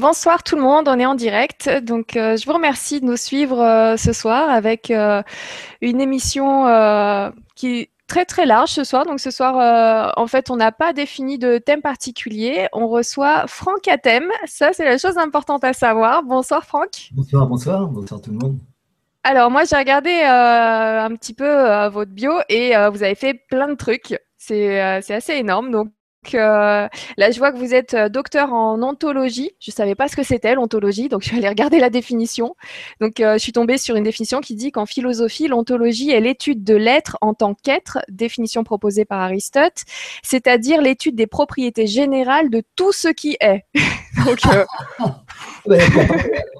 Bonsoir tout le monde, on est en direct. Donc, euh, je vous remercie de nous suivre euh, ce soir avec euh, une émission qui est très très large ce soir. Donc, ce soir, en fait, on n'a pas défini de thème particulier. On reçoit Franck à thème. Ça, c'est la chose importante à savoir. Bonsoir Franck. Bonsoir, bonsoir, bonsoir tout le monde. Alors, moi, j'ai regardé un petit peu votre bio et vous avez fait plein de trucs. C'est assez énorme. Donc, euh, là, je vois que vous êtes euh, docteur en ontologie. Je ne savais pas ce que c'était l'ontologie, donc je suis allée regarder la définition. Donc, euh, je suis tombée sur une définition qui dit qu'en philosophie, l'ontologie est l'étude de l'être en tant qu'être, définition proposée par Aristote, c'est-à-dire l'étude des propriétés générales de tout ce qui est. donc,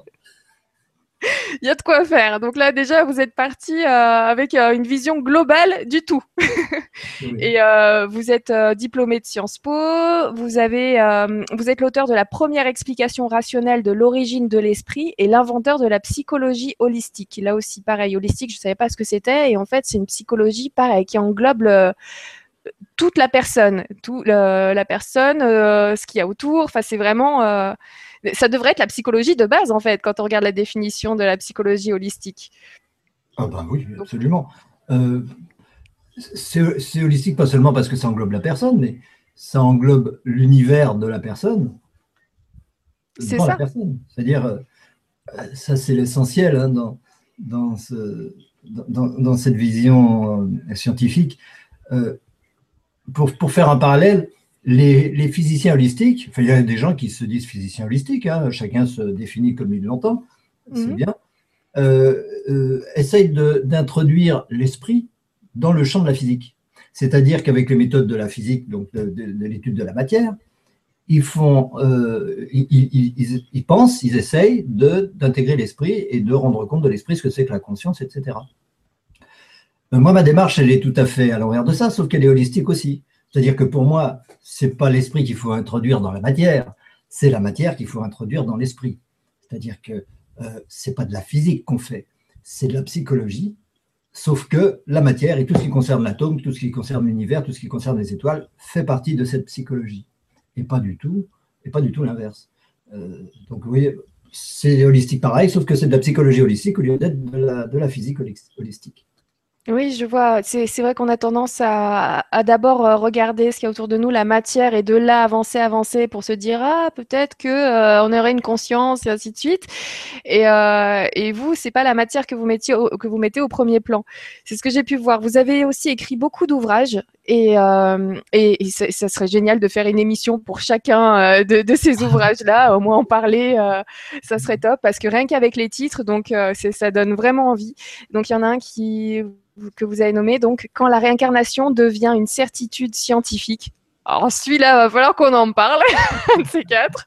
il y a de quoi faire. Donc là, déjà, vous êtes parti euh, avec euh, une vision globale du tout. Et euh, vous êtes diplômé de Sciences Po. Vous avez, vous êtes l'auteur de la première explication rationnelle de l'origine de l'esprit et l'inventeur de la psychologie holistique. Là aussi, pareil, holistique, je ne savais pas ce que c'était. Et en fait, c'est une psychologie, pareil, qui englobe toute la personne, tout la personne, ce qu'il y a autour. Enfin, c'est vraiment ça devrait être la psychologie de base, en fait, quand on regarde la définition de la psychologie holistique. Ah ben oui, absolument. Euh, c'est holistique pas seulement parce que ça englobe la personne, mais ça englobe l'univers de la personne. C'est ça. C'est-à-dire, euh, ça c'est l'essentiel hein, dans, dans, ce, dans, dans, cette vision euh, scientifique. pour, pour, faire un parallèle, les, physiciens holistiques, il y a des gens qui se disent physiciens holistiques, hein, chacun se définit comme il l'entend, c'est mhm. bien, euh, euh, essayent d'introduire l'esprit dans le champ de la physique. C'est-à-dire qu'avec les méthodes de la physique, donc de, l'étude de la matière, ils font, euh, ils, pensent, ils essayent d'intégrer l'esprit et de rendre compte de l'esprit, ce que c'est que la conscience, etc. Moi, ma démarche, elle est tout à fait à l'envers de ça, sauf qu'elle est holistique aussi. C'est-à-dire que pour moi, ce n'est pas l'esprit qu'il faut introduire dans la matière, c'est la matière qu'il faut introduire dans l'esprit. C'est-à-dire que euh, ce n'est pas de la physique qu'on fait, c'est de la psychologie, sauf que la matière et tout ce qui concerne l'atome, tout ce qui concerne l'univers, tout ce qui concerne les étoiles, fait partie de cette psychologie. Et pas du tout, et pas du tout l'inverse. Euh, donc oui, c'est holistique pareil, sauf que c'est de la psychologie holistique au lieu d'être de la physique holistique. Oui, je vois. C'est vrai qu'on a tendance à, d'abord euh, regarder ce qu'il y a autour de nous, la matière, et de là avancer, avancer pour se dire ah peut-être que euh, on aurait une conscience et ainsi de suite. Et, euh, et vous, c'est pas la matière que vous mettiez que vous mettez au premier plan. C'est ce que j'ai pu voir. Vous avez aussi écrit beaucoup d'ouvrages et, euh, et, ça, serait génial de faire une émission pour chacun de, de, ces ouvrages-là, au moins en parler, ça serait top parce que rien qu'avec les titres, donc ça donne vraiment envie. Donc il y en a un qui que vous avez nommé, donc quand la réincarnation devient une certitude scientifique. Alors celui-là, va falloir qu'on en parle, un de ces quatre.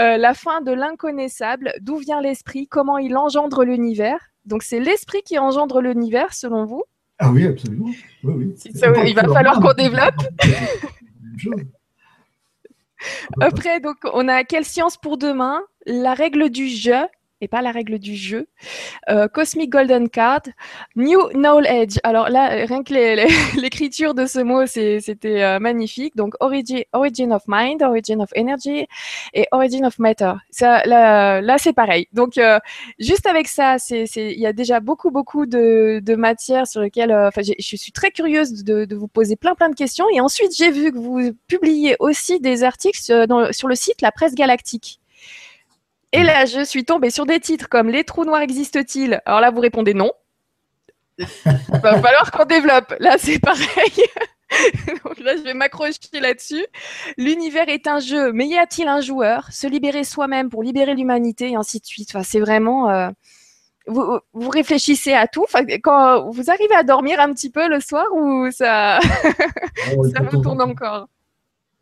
Euh, la fin de l'inconnaissable, d'où vient l'esprit, comment il engendre l'univers. Donc c'est l'esprit qui engendre l'univers, selon vous? Ah oui, absolument. il va falloir qu'on développe. Après, donc, on a quelle science pour demain? La règle du je, pas la règle du jeu. Euh, Cosmic Golden Card, New Knowledge. Alors là, rien que l'écriture de ce mot, c'était euh, magnifique. Donc origin, origin of Mind, Origin of Energy et Origin of Matter. Là, c'est pareil. Donc euh, juste avec ça, il y a déjà beaucoup, beaucoup de, de matières sur lesquelles je suis très curieuse de, vous poser plein, plein de questions. Et ensuite, j'ai vu que vous publiez aussi des articles sur le site La Presse Galactique. Et là, je suis tombée sur des titres comme Les trous noirs existent-ils Alors là, vous répondez non. Il va falloir qu'on développe. Là, c'est pareil. Donc là, je vais m'accrocher là-dessus. L'univers est un jeu, mais y a-t-il un joueur? Se libérer soi-même pour libérer l'humanité, et ainsi de suite. Enfin, c'est vraiment. Euh, vous, vous, réfléchissez à tout? Enfin, quand vous arrivez à dormir un petit peu le soir ou ça, oh, ça vous tourne encore?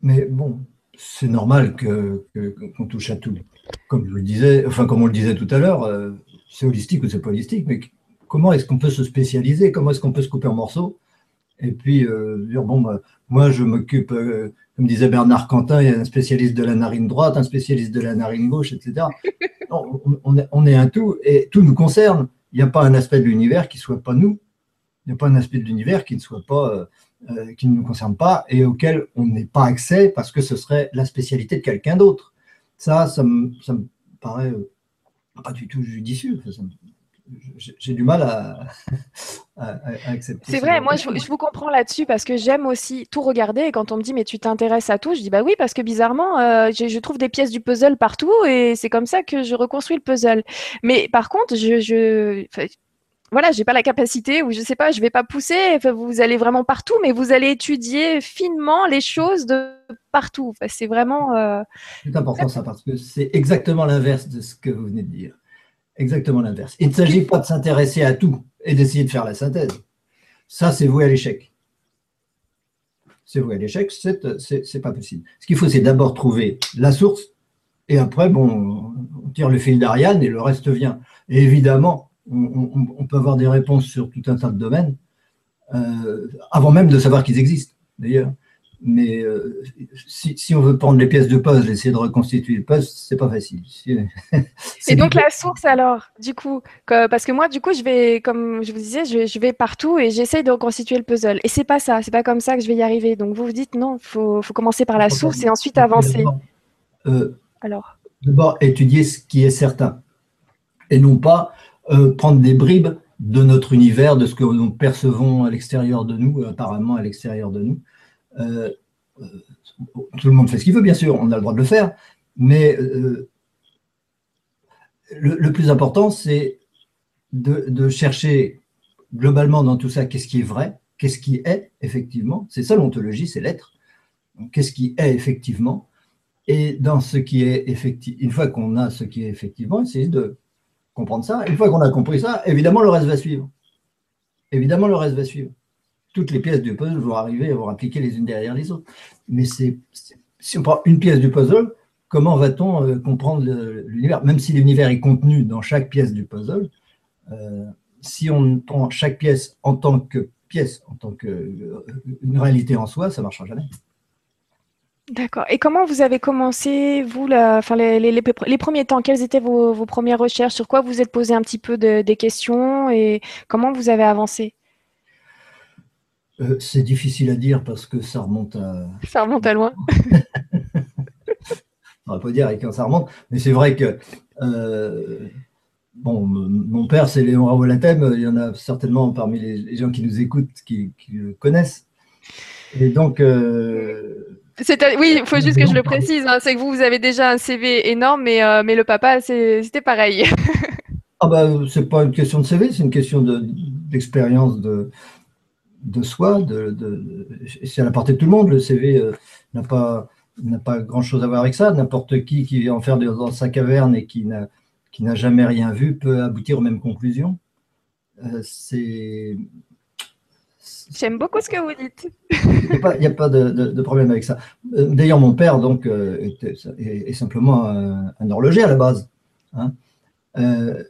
Mais bon, c'est normal qu'on que, touche à tout comme je le disais, enfin comme on le disait tout à l'heure, euh, c'est holistique ou c'est pas holistique, mais comment est-ce qu'on peut se spécialiser? Comment est-ce qu'on peut se couper en morceaux? Et puis euh, dire bon, bah, moi je m'occupe, euh, comme disait Bernard Quentin, il y a un spécialiste de la narine droite, un spécialiste de la narine gauche, etc. on, est, un tout et tout nous concerne. Il n'y a pas un aspect de l'univers qui ne soit pas nous. Il n'y a pas un aspect de l'univers qui ne soit pas qui ne nous concerne pas et auquel on n'ait pas accès parce que ce serait la spécialité de quelqu'un d'autre Ça, ça me, ça me paraît euh, pas du tout judicieux. J'ai du mal à, accepter. C'est vrai, moi je, vous comprends là-dessus parce que j'aime aussi tout regarder et quand on me dit mais tu t'intéresses à tout, je dis bah oui parce que bizarrement euh, je, trouve des pièces du puzzle partout et c'est comme ça que je reconstruis le puzzle. Mais par contre, je, je voilà, j'ai pas la capacité ou je sais pas, je vais pas pousser. vous allez vraiment partout, mais vous allez étudier finement les choses de partout. c'est vraiment. Euh, c'est important ça parce que c'est exactement l'inverse de ce que vous venez de dire. Exactement l'inverse. Il ne s'agit pas de s'intéresser à tout et d'essayer de faire la synthèse. Ça, c'est voué à l'échec. C'est voué à l'échec, c'est pas possible. Ce qu'il faut, c'est d'abord trouver la source et après, bon, on tire le fil d'Ariane et le reste vient. Et évidemment, on, peut avoir des réponses sur tout un tas de domaines, euh, avant même de savoir qu'ils existent, d'ailleurs. Mais euh, si, on veut prendre les pièces de puzzle, essayer de reconstituer le puzzle, c'est pas facile. Et donc la source alors, du coup, parce que moi, du coup, je vais, comme je vous disais, je vais, partout et j'essaye de reconstituer le puzzle. Et c'est pas ça, c'est pas comme ça que je vais y arriver. Donc vous vous dites non, il faut, commencer par la source et ensuite avancer. Euh, alors. D'abord, étudier ce qui est certain et non pas euh, prendre des bribes de notre univers, de ce que nous percevons à l'extérieur de nous, apparemment à l'extérieur de nous. Euh, euh, tout le monde fait ce qu'il veut, bien sûr, on a le droit de le faire, mais le, plus important, c'est de, chercher globalement dans tout ça qu'est-ce qui est vrai, qu'est-ce qui est effectivement. C'est ça l'ontologie, c'est l'être. Qu'est-ce qui est effectivement Et dans ce qui est effectivement, une fois qu'on a ce qui est effectivement, essayer de comprendre ça. Une fois qu'on a compris ça, évidemment, le reste va suivre. Évidemment, le reste va suivre. Toutes les pièces du puzzle vont arriver et vont appliquer les unes derrière les autres. Mais c'est, si on prend une pièce du puzzle, comment va-t-on euh, comprendre l'univers? Même si l'univers est contenu dans chaque pièce du puzzle, euh, si on prend chaque pièce en tant que pièce, en tant qu'une euh, réalité en soi, ça ne marchera jamais. D'accord. Et comment vous avez commencé, vous, la, enfin, les, les, les, premiers temps? Quelles étaient vos, vos, premières recherches? Sur quoi vous êtes posé un petit peu de, des questions? Et comment vous avez avancé? Euh, C'est difficile à dire parce que ça remonte à. Ça remonte à loin. On va pas dire à quand ça remonte, mais c'est vrai que. Euh, bon, mon père, c'est Léon Ravolatem. Il y en a certainement parmi les, gens qui nous écoutent qui, le connaissent. Et donc. Euh, oui, il faut juste que je le précise. Hein, c'est que vous, vous avez déjà un CV énorme, mais, euh, mais le papa, c'était pareil. ah bah, c'est pas une question de CV, c'est une question d'expérience de, de, soi. De, c'est à la portée de tout le monde. Le CV euh, n'a pas, pas grand-chose à voir avec ça. N'importe qui qui vient en faire dans sa caverne et qui n'a, qui n'a jamais rien vu peut aboutir aux mêmes conclusions. Euh, c'est J'aime beaucoup ce que vous dites. Il n'y a pas, de, problème avec ça. Euh, d'ailleurs, mon père donc, euh, est, simplement un, horloger à la base. Hein. Euh,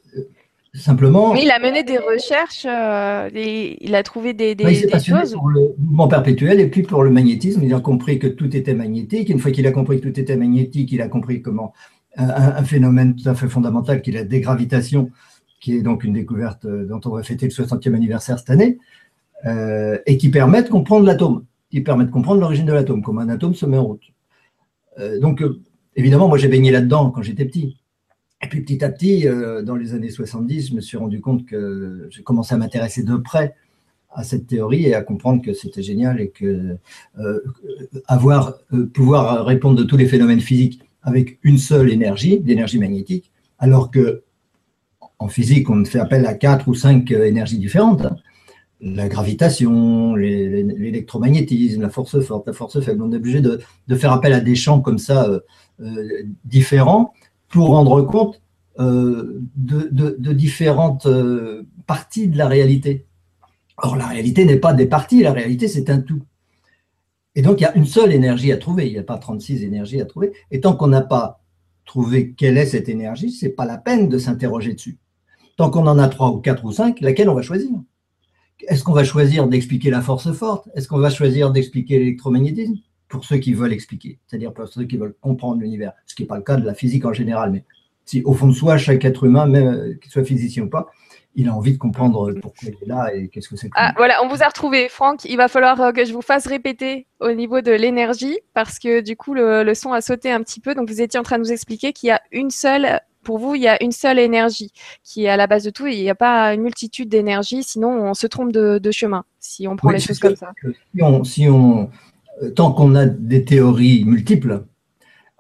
simplement. il a mené des recherches, il a trouvé des, des, il des choses. Pour le mouvement perpétuel et puis pour le magnétisme. Il a compris que tout était magnétique. Une fois qu'il a compris que tout était magnétique, il a compris comment un, un phénomène tout à fait fondamental qui est la dégravitation, qui est donc une découverte dont on va fêter le 60e anniversaire cette année. Euh, et qui permettent de comprendre l'atome, qui permettent de comprendre l'origine de l'atome, comment un atome se met en route. Euh, donc, euh, évidemment, moi j'ai baigné là-dedans quand j'étais petit. Et puis petit à petit, dans les années 70, je me suis rendu compte que j'ai commencé à m'intéresser de près à cette théorie et à comprendre que c'était génial et que avoir, pouvoir répondre de tous les phénomènes physiques avec une seule énergie, l'énergie magnétique, alors que en physique, on fait appel à quatre ou cinq énergies différentes. La gravitation, l'électromagnétisme, la force forte, la force faible. On est obligé de, faire appel à des champs comme ça euh, euh, différents pour rendre compte euh, de, différentes parties de la réalité. Or, la réalité n'est pas des parties, la réalité c'est un tout. Et donc, il y a une seule énergie à trouver, il n'y a pas 36 énergies à trouver. Et tant qu'on n'a pas trouvé quelle est cette énergie, ce n'est pas la peine de s'interroger dessus. Tant qu'on en a trois ou quatre ou cinq, laquelle on va choisir? Est-ce qu'on va choisir d'expliquer la force forte? Est-ce qu'on va choisir d'expliquer l'électromagnétisme? Pour ceux qui veulent expliquer, c'est-à-dire pour ceux qui veulent comprendre l'univers, ce qui n'est pas le cas de la physique en général, mais si au fond de soi, chaque être humain, même qu'il soit physicien ou pas, il a envie de comprendre pourquoi il est là et qu'est-ce que c'est. Ah, voilà, on vous a retrouvé. Franck, il va falloir euh, que je vous fasse répéter au niveau de l'énergie parce que du coup, le, son a sauté un petit peu. Donc, vous étiez en train de nous expliquer qu'il y a une seule, pour vous, il y a une seule énergie qui est à la base de tout. Il n'y a pas une multitude d'énergies, sinon on se trompe de, chemin si on prend les choses comme ça. Si on, si on, euh, tant qu'on a des théories multiples,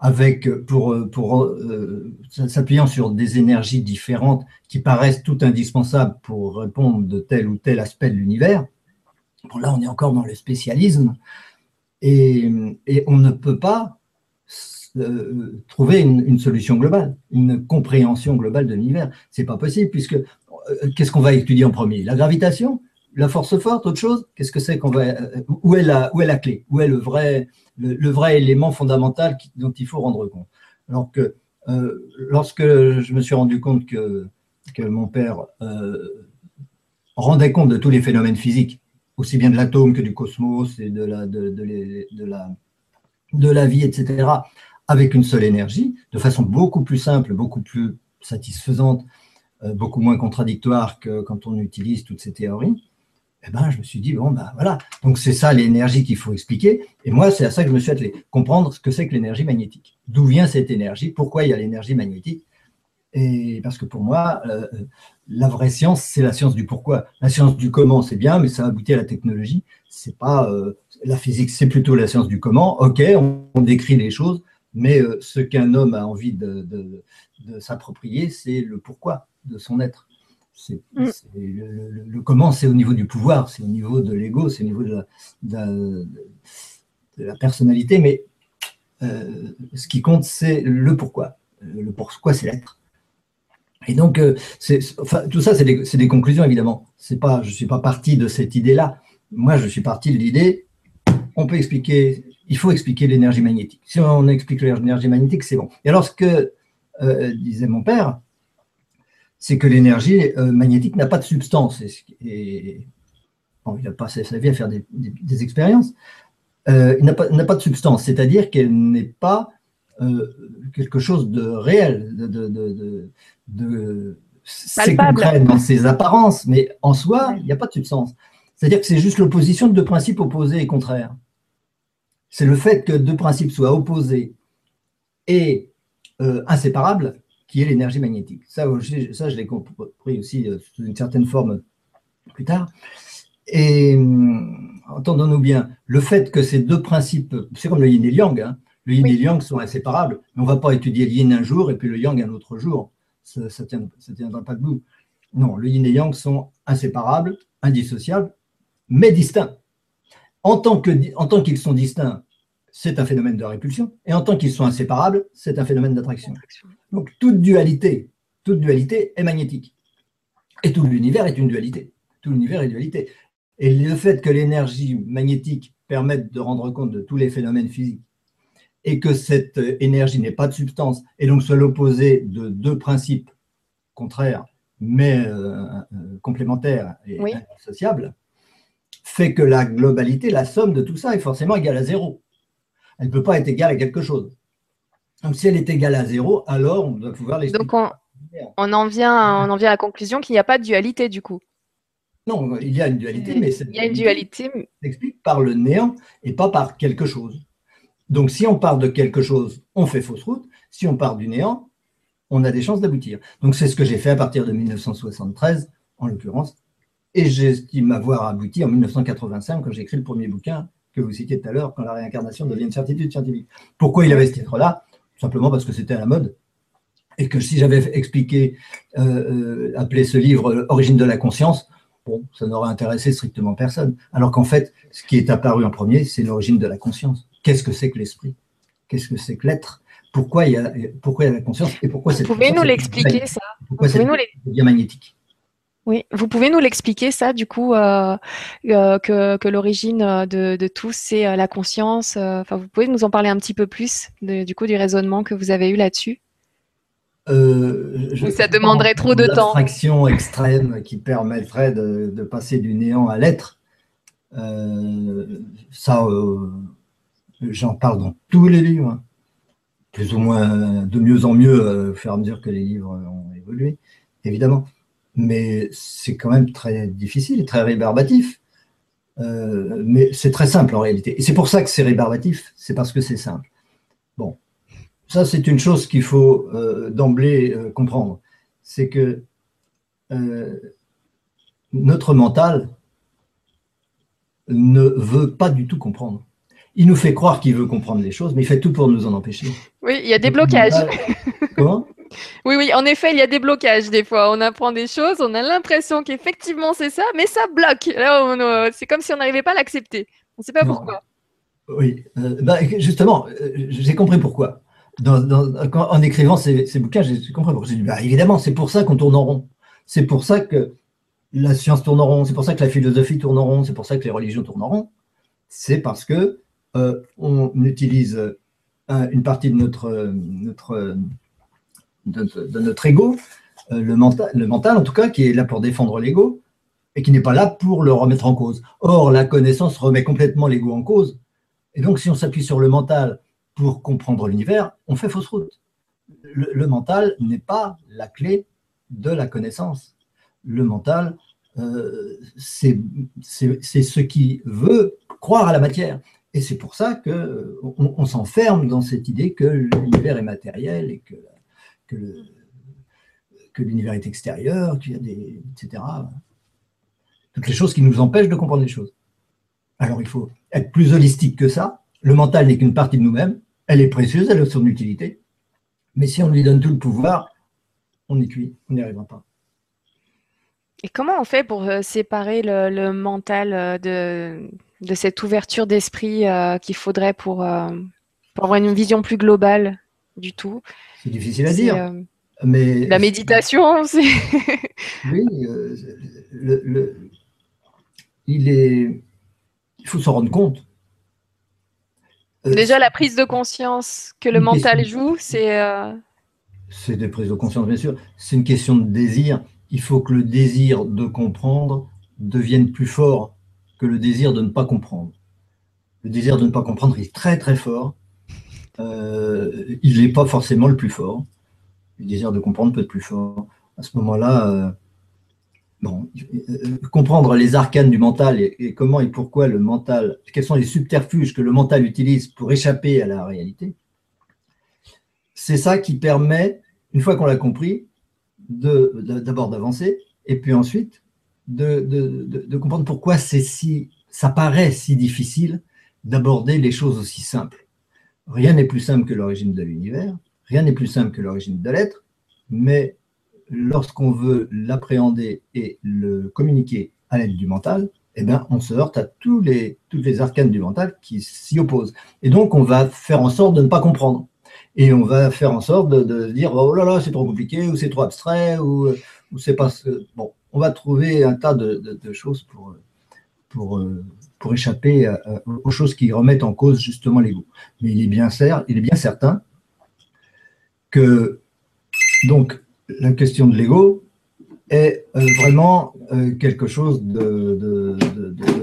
avec pour, pour euh, s'appuyant sur des énergies différentes qui paraissent tout indispensables pour répondre de tel ou tel aspect de l'univers. Bon, là, on est encore dans le spécialisme et, et on ne peut pas euh, trouver une, solution globale, une compréhension globale de l'univers. C'est pas possible puisque euh, qu'est-ce qu'on va étudier en premier? La gravitation? La force forte, autre chose? Qu'est-ce que c'est qu'on va où est la où est la clé? Où est le vrai le, vrai élément fondamental dont il faut rendre compte? Alors que euh, lorsque je me suis rendu compte que que mon père euh, rendait compte de tous les phénomènes physiques, aussi bien de l'atome que du cosmos et de la de, de, la de la vie, etc., avec une seule énergie, de façon beaucoup plus simple, beaucoup plus satisfaisante, euh, beaucoup moins contradictoire que quand on utilise toutes ces théories eh ben, je me suis dit, bon, ben voilà. Donc, c'est ça l'énergie qu'il faut expliquer. Et moi, c'est à ça que je me suis attelé. Comprendre ce que c'est que l'énergie magnétique. D'où vient cette énergie? Pourquoi il y a l'énergie magnétique? Et parce que pour moi, euh, la vraie science, c'est la science du pourquoi. La science du comment, c'est bien, mais ça aboutit à la technologie. C'est pas euh, la physique, c'est plutôt la science du comment. Ok, on, décrit les choses, mais euh, ce qu'un homme a envie de s'approprier, c'est le pourquoi de son être. Mm. le, comment, c'est au niveau du pouvoir, c'est au niveau de l'ego, c'est au niveau de la, personnalité, mais euh, ce qui compte, c'est le pourquoi. Le pourquoi, c'est l'être. Et donc, euh, enfin, tout ça, c'est des, conclusions, évidemment. C'est pas, je ne suis pas parti de cette idée-là. Moi, je suis parti de l'idée, on peut expliquer, il faut expliquer l'énergie magnétique. Si on explique l'énergie magnétique, c'est bon. Et alors, ce que euh, disait mon père, c'est que l'énergie euh, magnétique n'a pas de substance. Et, il a passé sa vie à faire des, expériences. Euh, il n'a pas, pas, de substance, c'est-à-dire qu'elle n'est pas quelque chose de réel, de, de, de, c'est concret dans ses apparences, mais en soi, il n'y a pas de substance. C'est-à-dire que c'est juste l'opposition de deux principes opposés et contraires. C'est le fait que deux principes soient opposés et inséparables qui est l'énergie magnétique. Ça, ça je l'ai compris aussi euh, sous une certaine forme plus tard. Et hum, entendons-nous bien, le fait que ces deux principes, c'est comme le yin et le yang, hein. le yin et le yang sont inséparables, mais on ne va pas étudier le yin un jour et puis le yang un autre jour. Ça ne ça tiendra pas debout. Non, le yin et le yang sont inséparables, indissociables, mais distincts. En tant qu'ils sont distincts, c'est un phénomène de répulsion, et en tant qu'ils sont inséparables, c'est un phénomène d'attraction. Donc toute dualité, toute dualité est magnétique. Et tout l'univers est une dualité. Tout l'univers est dualité. Et le fait que l'énergie magnétique permette de rendre compte de tous les phénomènes physiques et que cette énergie n'ait pas de substance et donc soit l'opposé de deux principes contraires mais euh, euh, complémentaires et indissociables, fait que la globalité, la somme de tout ça est forcément égale à zéro elle ne peut pas être égale à quelque chose. Donc si elle est égale à zéro, alors on doit pouvoir l'expliquer. Donc on, en vient, on en vient à la conclusion qu'il n'y a pas de dualité du coup. Non, il y a une dualité, mais il y a une dualité s'explique par le néant et pas par quelque chose. Donc si on part de quelque chose, on fait fausse route. Si on part du néant, on a des chances d'aboutir. Donc c'est ce que j'ai fait à partir de 1973, en l'occurrence, et j'estime avoir abouti en 1985 quand j'ai écrit le premier bouquin que vous citiez tout à l'heure, quand la réincarnation devient une certitude scientifique. Pourquoi il avait ce titre-là? Simplement parce que c'était à la mode. Et que si j'avais expliqué, euh, euh, appelé ce livre Origine de la conscience, bon, ça n'aurait intéressé strictement personne. Alors qu'en fait, ce qui est apparu en premier, c'est l'origine de la conscience. Qu'est-ce que c'est que l'esprit? Qu'est-ce que c'est que l'être? Pourquoi il, y a, pourquoi il y a la conscience et pourquoi Vous pouvez nous l'expliquer, ça? Pourquoi c'est magnétique? Oui, vous pouvez nous l'expliquer ça, du coup, euh, euh, que, l'origine euh, de, tout, c'est la conscience. Enfin, vous pouvez nous en parler un petit peu plus, du coup, du raisonnement que vous avez eu là-dessus? Je, Ça demanderait trop de temps. Une extrême qui permettrait de, passer du néant à l'être. ça, j'en parle dans tous les livres, hein. plus ou moins de mieux en mieux, au fur et à mesure que les livres ont évolué, évidemment. Mais c'est quand même très difficile et très rébarbatif. Euh, mais c'est très simple en réalité. Et c'est pour ça que c'est rébarbatif, c'est parce que c'est simple. Bon, ça c'est une chose qu'il faut euh, d'emblée euh, comprendre. C'est que notre mental ne veut pas du tout comprendre. Il nous fait croire qu'il veut comprendre les choses, mais il fait tout pour nous en empêcher. Oui, il y a des blocages. Comment? Oui, oui, en effet, il y a des blocages des fois. On apprend des choses, on a l'impression qu'effectivement c'est ça, mais ça bloque. Là, c'est comme si on n'arrivait pas à l'accepter. On ne sait pas pourquoi. Oui, euh, bah, justement, euh, j'ai compris pourquoi. en écrivant ces, bouquins, j'ai compris pourquoi. Dit, bah, évidemment, c'est pour ça qu'on tourne en rond. C'est pour ça que la science tourne en rond, c'est pour ça que la philosophie tourne en rond, c'est pour ça que les religions tournent en rond. C'est parce que euh, on utilise une partie de notre, notre de, notre ego, euh, le, mental, le mental en tout cas, qui est là pour défendre l'ego et qui n'est pas là pour le remettre en cause. Or, la connaissance remet complètement l'ego en cause. Et donc, si on s'appuie sur le mental pour comprendre l'univers, on fait fausse route. Le, mental n'est pas la clé de la connaissance. Le mental, euh, c'est ce qui veut croire à la matière. Et c'est pour ça qu'on on, s'enferme dans cette idée que l'univers est matériel et que que l'univers est extérieur, qu'il y a des, etc. Toutes les choses qui nous empêchent de comprendre les choses. Alors il faut être plus holistique que ça. Le mental n'est qu'une partie de nous-mêmes. Elle est précieuse, elle a son utilité. Mais si on lui donne tout le pouvoir, on est cuit, on n'y arrivera pas. Et comment on fait pour euh, séparer le, mental euh, de, cette ouverture d'esprit euh, qu'il faudrait pour avoir une vision plus globale? Du tout c'est difficile à dire. Euh, mais la méditation, c'est. oui, euh, le, il est. Il faut s'en rendre compte. Euh, Déjà, la prise de conscience que le mental joue, c'est. C'est des prises de conscience, bien sûr. C'est une question de désir. Il faut que le désir de comprendre devienne plus fort que le désir de ne pas comprendre. Le désir de ne pas comprendre est très très fort euh, il n'est pas forcément le plus fort. Le désir de comprendre peut être plus fort. À ce moment-là, euh, euh, comprendre les arcanes du mental et, comment et pourquoi le mental, quels sont les subterfuges que le mental utilise pour échapper à la réalité, c'est ça qui permet, une fois qu'on l'a compris, d'abord d'avancer et puis ensuite de, de comprendre pourquoi c'est si, ça paraît si difficile d'aborder les choses aussi simples. Rien n'est plus simple que l'origine de l'univers, rien n'est plus simple que l'origine de l'être, mais lorsqu'on veut l'appréhender et le communiquer à l'aide du mental, eh bien, on se heurte à tous les, toutes les arcanes du mental qui s'y opposent. Et donc, on va faire en sorte de ne pas comprendre. Et on va faire en sorte de, dire oh là là, c'est trop compliqué, ou c'est trop abstrait, ou, ou c'est pas. Bon, on va trouver un tas de, choses pour, pour, euh, pour échapper aux choses qui remettent en cause justement l'ego. Mais il est bien, il est bien certain que donc la question de l'ego est euh, vraiment euh, quelque chose de,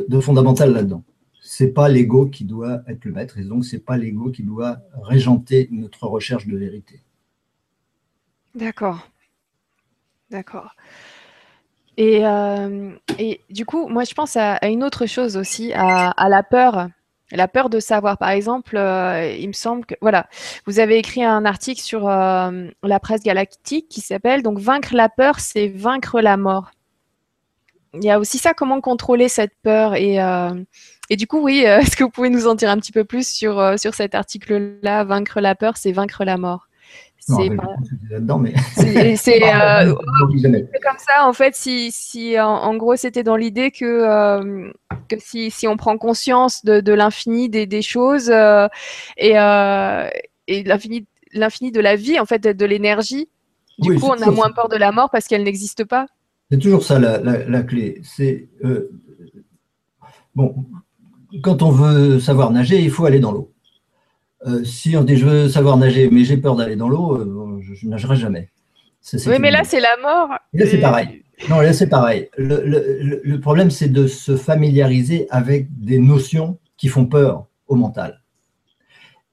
de, fondamental là-dedans. C'est pas l'ego qui doit être le maître, et donc c'est pas l'ego qui doit régenter notre recherche de vérité. D'accord. D'accord. Et, euh, et, du coup, moi, je pense à, une autre chose aussi, à, la peur. La peur de savoir. Par exemple, euh, il me semble que, voilà, vous avez écrit un article sur euh, la presse galactique qui s'appelle donc Vaincre la peur, c'est vaincre la mort. Il y a aussi ça, comment contrôler cette peur. Et, et du coup, oui, est-ce que vous pouvez nous en dire un petit peu plus sur, sur cet article-là Vaincre la peur, c'est vaincre la mort. C'est pas... là-dedans, mais. C'est euh, comme ça, en fait, si, si en, gros, c'était dans l'idée que, euh, que si, si, on prend conscience de, de l'infini des, des, choses euh, et, et l'infini de la vie, en fait, de l'énergie, du coup, on a moins peur de la mort parce qu'elle n'existe pas. C'est toujours ça la, la, la clé. C'est. bon, quand on veut savoir nager, il faut aller dans l'eau. Euh, si on dit je veux savoir nager, mais j'ai peur d'aller dans l'eau, euh, je, nagerai jamais. oui, mais là, c'est la mort. Là, c'est pareil. Non, là, c'est pareil. Le, problème, c'est de se familiariser avec des notions qui font peur au mental.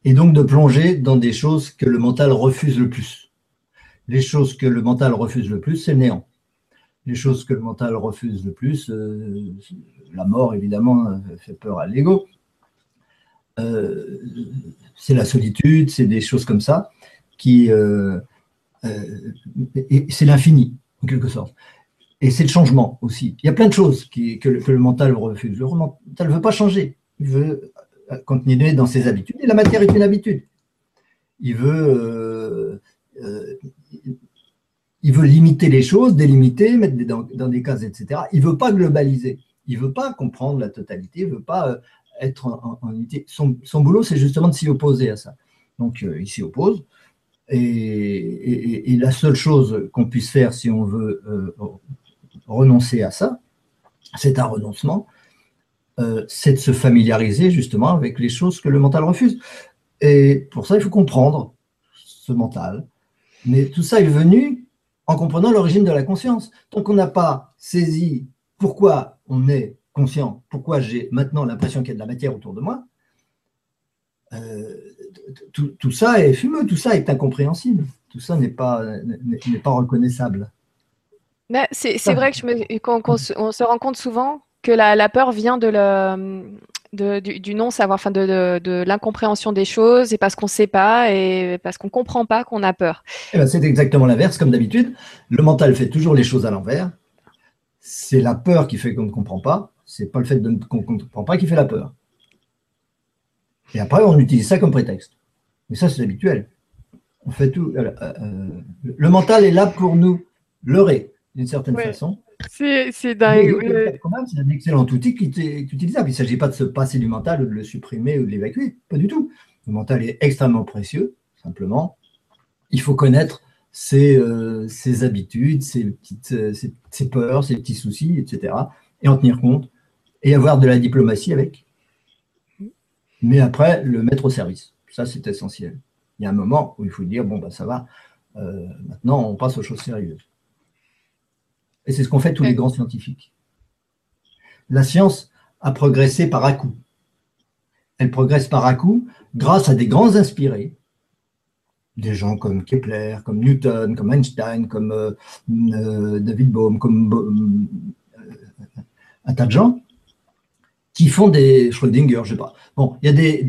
Et donc de plonger dans des choses que le mental refuse le plus. Les choses que le mental refuse le plus, c'est le néant. les choses que le mental refuse le plus, la mort évidemment fait peur à l'ego. C'est la solitude, c'est des choses comme ça qui c'est l'infini en quelque sorte. Et c'est le changement aussi. Il y a plein de choses que, le, mental refuse. Le mental ne veut pas changer. Il veut continuer dans ses habitudes. Et la matière est une habitude. Il veut, euh, euh, il veut limiter les choses, délimiter, mettre dans, des cases, etc. Il ne veut pas globaliser. Il ne veut pas comprendre la totalité. Il ne veut pas euh, être en. Son, boulot, c'est justement de s'y opposer à ça. Donc, il s'y oppose. Et, la seule chose qu'on puisse faire si on veut renoncer à ça, c'est un renoncement, euh, c'est de se familiariser justement avec les choses que le mental refuse. Et pour ça, il faut comprendre ce mental. Mais tout ça est venu en comprenant l'origine de la conscience. Tant qu'on n'a pas saisi pourquoi on est conscient, pourquoi j'ai maintenant l'impression qu'il y a de la matière autour de moi, euh, tout, ça est fumeux, tout ça est incompréhensible, tout ça n'est pas, n'est pas reconnaissable. C'est vrai qu'on on se rend compte souvent que la, peur vient de le, du, non-savoir, enfin de, l'incompréhension des choses et parce qu'on ne sait pas et parce qu'on ne comprend pas qu'on a peur. Eh ben, c'est exactement l'inverse, comme d'habitude. Le mental fait toujours les choses à l'envers. C'est la peur qui fait qu'on ne comprend pas. C'est pas le fait qu'on ne comprend pas qui fait la peur. Et après, on utilise ça comme prétexte. Mais ça, c'est habituel. On fait tout. Euh, euh, le mental est là pour nous leurrer d'une certaine façon. C'est dingue. C'est un excellent outil qui est utilisable. Il ne s'agit pas de se passer du mental ou de le supprimer ou de l'évacuer. Pas du tout. Le mental est extrêmement précieux. Simplement, il faut connaître ses, euh, habitudes, ses, petites, ses, peurs, ses petits soucis, etc. Et en tenir compte et avoir de la diplomatie avec. Mais après, le mettre au service. Ça, c'est essentiel. Il y a un moment où il faut dire bon, ben, ça va, euh, maintenant, on passe aux choses sérieuses. Et c'est ce qu'ont fait tous les grands scientifiques. La science a progressé par à-coup. Elle progresse par à-coup grâce à des grands inspirés, des gens comme Kepler, comme Newton, comme Einstein, comme euh, euh, David Bohm, comme euh, un tas de gens qui font des Schrödinger, je sais pas. Bon, il y a des,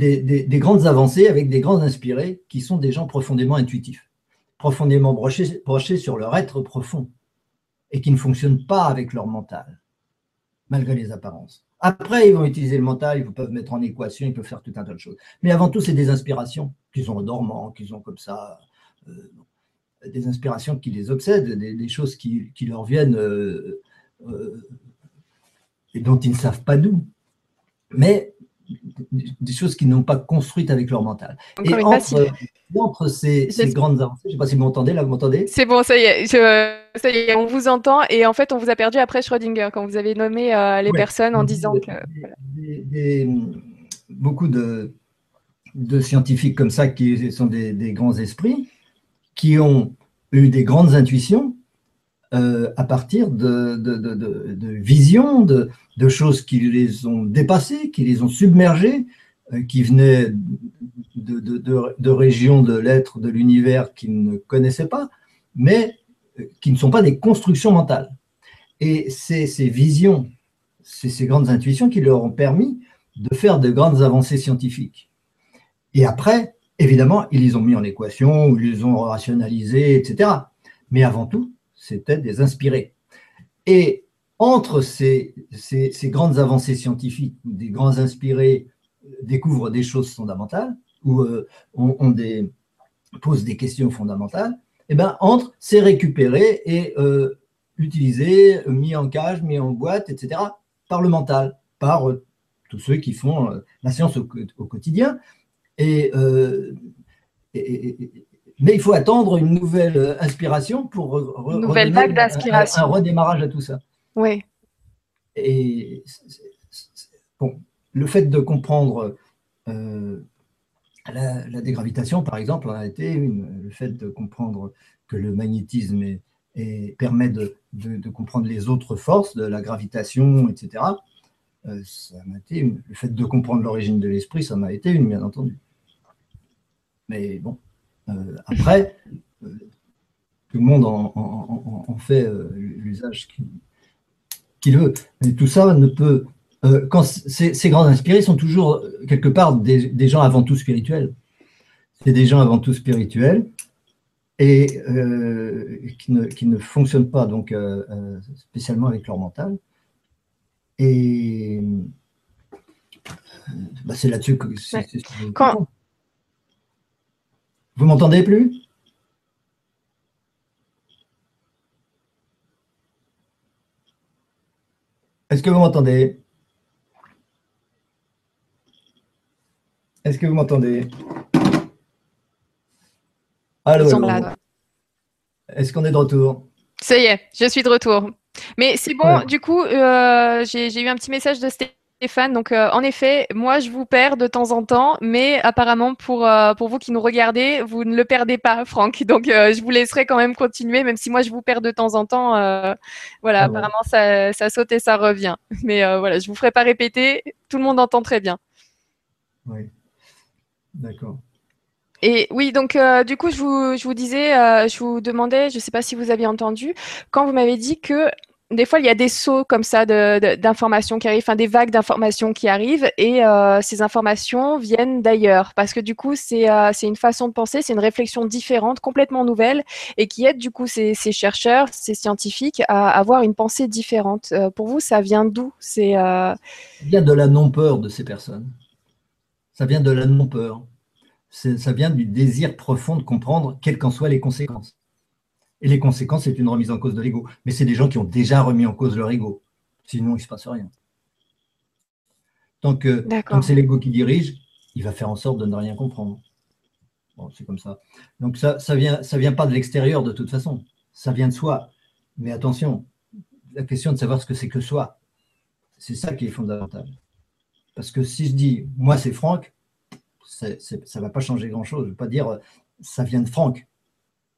des, grandes avancées avec des grands inspirés qui sont des gens profondément intuitifs, profondément brochés sur leur être profond et qui ne fonctionnent pas avec leur mental, malgré les apparences. Après, ils vont utiliser le mental, ils peuvent mettre en équation, ils peuvent faire tout un tas de choses. Mais avant tout, c'est des inspirations qu'ils ont dormant, qu'ils ont comme ça, euh, des inspirations qui les obsèdent, des, choses qui, leur viennent euh, euh, et dont ils ne savent pas d'où. Mais des choses qu'ils n'ont pas construites avec leur mental. et entre, ces, grandes avancées, je ne sais pas si vous m'entendez, là, vous m'entendez? C'est bon, ça y est, ça y est, on vous entend. Et en fait, on vous a perdu après Schrödinger, quand vous avez nommé euh, les personnes en disant que... beaucoup de, de, scientifiques comme ça, qui sont des, grands esprits, qui ont eu des grandes intuitions euh, à partir de, visions, de, choses qui les ont dépassées, qui les ont submergées, euh, qui venaient de, régions de l'être, de l'univers qu'ils ne connaissaient pas, mais euh, qui ne sont pas des constructions mentales. Et c'est ces visions, ces grandes intuitions qui leur ont permis de faire de grandes avancées scientifiques. Et après, évidemment, ils les ont mis en équation, ils les ont rationalisés, etc. Mais avant tout, c'était des inspirés. Et entre ces, grandes avancées scientifiques, où des grands inspirés découvrent des choses fondamentales, ou euh, on, des, posent des questions fondamentales, et eh ben, entre, c'est récupéré et euh, utilisé, mis en cage, mis en boîte, etc., par le mental, par euh, tous ceux qui font la science au, quotidien. Et, mais il faut attendre une nouvelle inspiration pour une nouvelle vague d'inspiration. un, redémarrage à tout ça. Oui. Et bon, le fait de comprendre euh, la, dégravitation, par exemple, a été une, le fait de comprendre que le magnétisme permet de, comprendre les autres forces de la gravitation, etc. Euh, ça m'a été le fait de comprendre l'origine de l'esprit, ça m'a été une, bien entendu. Mais bon, euh, après, Tout le monde en, fait euh, l'usage qu'il veut. Mais tout ça ne peut. Euh, quand ces, grands inspirés sont toujours quelque part des, gens avant tout spirituels. C'est des gens avant tout spirituels et euh, qui, ne, qui, ne, fonctionnent pas donc spécialement avec leur mental. Et bah, c'est là-dessus que. Quand... Vous m'entendez plus? Est-ce que vous m'entendez? Est-ce que vous m'entendez? Allô, Est-ce qu'on est de retour? Ça y est, je suis de retour. Mais c'est bon, du coup, euh, j'ai eu un petit message de Stéphane. Donc, euh, en effet, moi, je vous perds de temps en temps, mais apparemment, pour, euh, pour vous qui nous regardez, vous ne le perdez pas, Franck. Donc, je vous laisserai quand même continuer, même si moi, je vous perds de temps en temps. voilà, ah apparemment, ça, ça saute et ça revient. Mais voilà, je ne vous ferai pas répéter. Tout le monde entend très bien. Oui. D'accord. Et oui, donc du coup, je vous, je vous disais, je vous demandais, je ne sais pas si vous aviez entendu, quand vous m'avez dit que des fois, il y a des sauts comme ça d'informations qui arrivent, enfin des vagues d'informations qui arrivent, et euh, ces informations viennent d'ailleurs, parce que du coup, euh, c'est une façon de penser, c'est une réflexion différente, complètement nouvelle, et qui aide du coup ces, chercheurs, ces scientifiques à avoir une pensée différente. Euh, pour vous, ça vient d'où Ça vient de la non-peur de ces personnes. Ça vient de la non-peur. Ça vient du désir profond de comprendre quelles qu'en soient les conséquences. Et les conséquences, c'est une remise en cause de l'ego. Mais c'est des gens qui ont déjà remis en cause leur ego. Sinon, il ne se passe rien. Tant que c'est l'ego qui dirige, il va faire en sorte de ne rien comprendre. Bon, c'est comme ça. Donc ça, ça vient, ça vient pas de l'extérieur de toute façon. Ça vient de soi. Mais attention, la question de savoir ce que c'est que soi, c'est ça qui est fondamental. Parce que si je dis, moi c'est Franck, ça ne va pas changer grand-chose. Je ne veux pas dire, ça vient de Franck,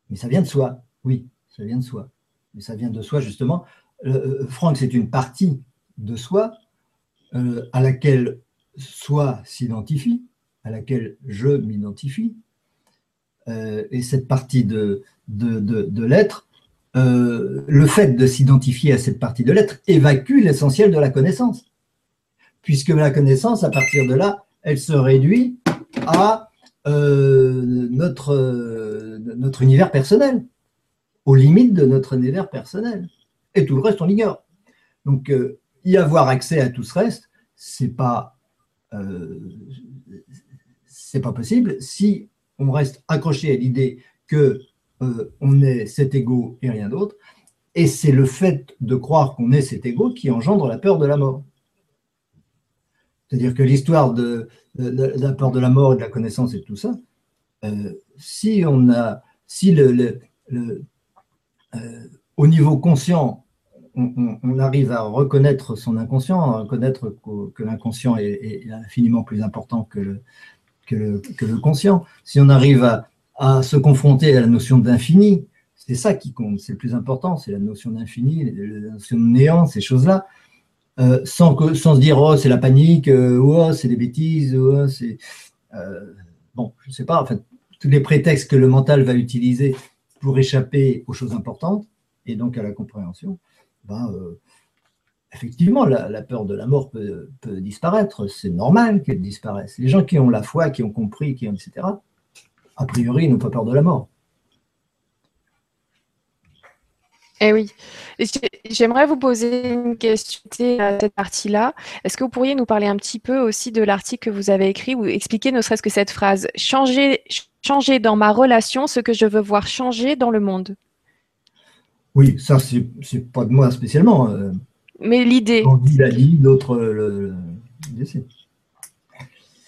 mais ça vient de soi. Oui, ça vient de soi. Mais ça vient de soi, justement. Euh, euh, Franck, c'est une partie de soi euh, à laquelle soi s'identifie, à laquelle je m'identifie. et cette partie de, l'être, le fait de s'identifier à cette partie de l'être évacue l'essentiel de la connaissance. Puisque la connaissance, à partir de là, elle se réduit à notre univers personnel aux limites de notre univers personnel. Et tout le reste, on l'ignore. Donc, euh, y avoir accès à tout ce reste, c'est pas, euh, pas possible si on reste accroché à l'idée que euh, on est cet ego et rien d'autre. Et c'est le fait de croire qu'on est cet ego qui engendre la peur de la mort. C'est-à-dire que l'histoire de, la peur de la mort et de la connaissance et tout ça, si on a, si le, au niveau conscient, on, arrive à reconnaître son inconscient, à reconnaître que, l'inconscient est, infiniment plus important que le, conscient. Si on arrive à, se confronter à la notion d'infini, c'est ça qui compte, c'est le plus important, c'est la notion d'infini, la notion de néant, ces choses-là, euh, sans, que, se dire oh c'est la panique, euh, oh c'est des bêtises, oh, c'est bon, je sais pas, en fait, tous les prétextes que le mental va utiliser pour échapper aux choses importantes et donc à la compréhension, ben, euh, effectivement, la, peur de la mort peut, disparaître. C'est normal qu'elle disparaisse. Les gens qui ont la foi, qui ont compris, qui ont, etc., a priori, n'ont pas peur de la mort. Eh oui. J'aimerais vous poser une question à cette partie-là. Est-ce que vous pourriez nous parler un petit peu aussi de l'article que vous avez écrit ou expliquer ne serait-ce que cette phrase? Changer, changer dans ma relation ce que je veux voir changer dans le monde Oui, ça, c'est pas de moi spécialement. Euh. Mais l'idée. On dit la lit, l'autre le,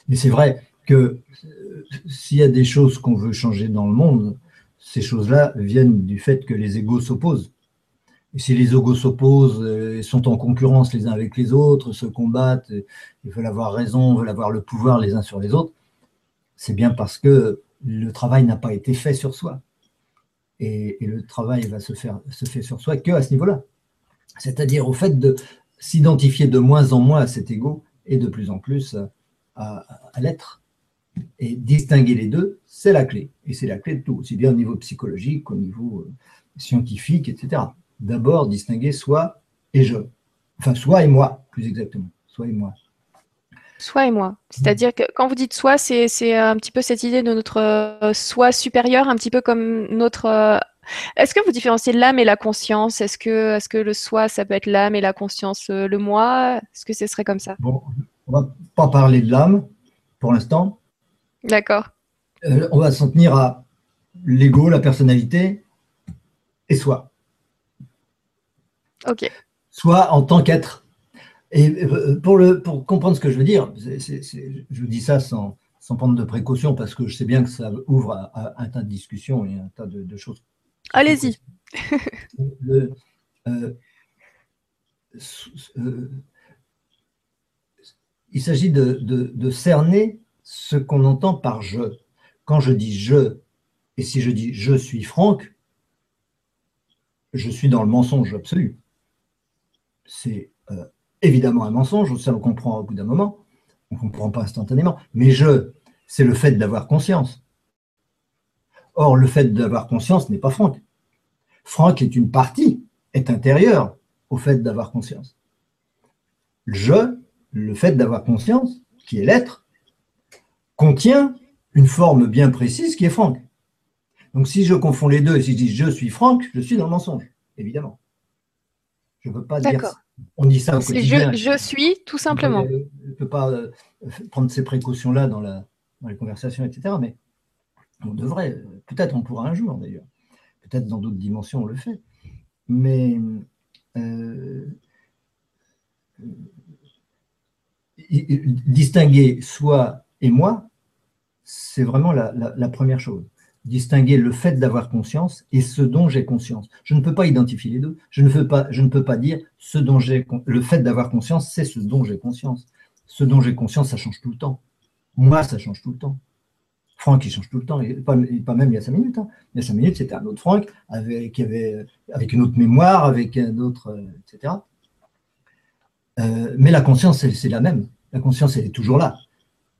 Mais c'est vrai que euh, s'il y a des choses qu'on veut changer dans le monde, ces choses-là viennent du fait que les égaux s'opposent. Et si les égaux s'opposent, euh, sont en concurrence les uns avec les autres, se combattent, ils veulent avoir raison, veulent avoir le pouvoir les uns sur les autres, c'est bien parce que le travail n'a pas été fait sur soi. Et, le travail va se faire se fait sur soi que à ce niveau-là. C'est-à-dire au fait de s'identifier de moins en moins à cet ego et de plus en plus à, l'être. Et distinguer les deux, c'est la clé. Et c'est la clé de tout, aussi bien au niveau psychologique qu'au niveau euh, scientifique, etc. D'abord, distinguer soi et je. Enfin, soi et moi, plus exactement. Soi et moi. Soi et moi. C'est-à-dire que quand vous dites soi, c'est un petit peu cette idée de notre euh, soi supérieur, un petit peu comme notre. Euh, est-ce que vous différenciez l'âme et la conscience? Est-ce que, est que le soi, ça peut être l'âme et la conscience le moi? Est-ce que ce serait comme ça? Bon, on va pas parler de l'âme pour l'instant. D'accord. Euh, on va s'en tenir à l'ego, la personnalité et soi. Ok. Soit en tant qu'être. Et euh, pour, le, pour comprendre ce que je veux dire, je vous dis ça sans, prendre de précaution parce que je sais bien que ça ouvre à, un tas de discussions et un tas de, choses. Allez-y. Euh, il s'agit de, cerner ce qu'on entend par je. Quand je dis je, et si je dis je suis Franck, je suis dans le mensonge absolu. C'est euh, évidemment un mensonge, ça on comprend au bout d'un moment, on ne comprend pas instantanément, mais je, c'est le fait d'avoir conscience. Or, le fait d'avoir conscience n'est pas Franck. Franck est une partie, est intérieure au fait d'avoir conscience. Je, le fait d'avoir conscience, qui est l'être, contient une forme bien précise qui est Franck. Donc si je confonds les deux et si je dis je suis Franck, je suis dans le mensonge, évidemment. Je ne peux pas dire ça. On dit ça au quotidien. Je, je, suis, tout simplement. Je ne peux pas euh, prendre ces précautions-là dans, dans, les conversations, etc. Mais on devrait, peut-être on pourra un jour d'ailleurs. Peut-être dans d'autres dimensions on le fait. Mais euh, distinguer soi et moi, c'est vraiment la, première chose. Distinguer le fait d'avoir conscience et ce dont j'ai conscience. Je ne peux pas identifier les deux. Je ne peux pas, dire ce dont j'ai le fait d'avoir conscience, c'est ce dont j'ai conscience. Ce dont j'ai conscience, ça change tout le temps. Moi, ça change tout le temps. Franck, il change tout le temps, pas, pas même il y a cinq minutes. Hein. Il y a cinq minutes, c'était un autre Franck avec une autre mémoire, avec un autre, euh, etc. Euh, mais la conscience, c'est la même. La conscience, elle est toujours là.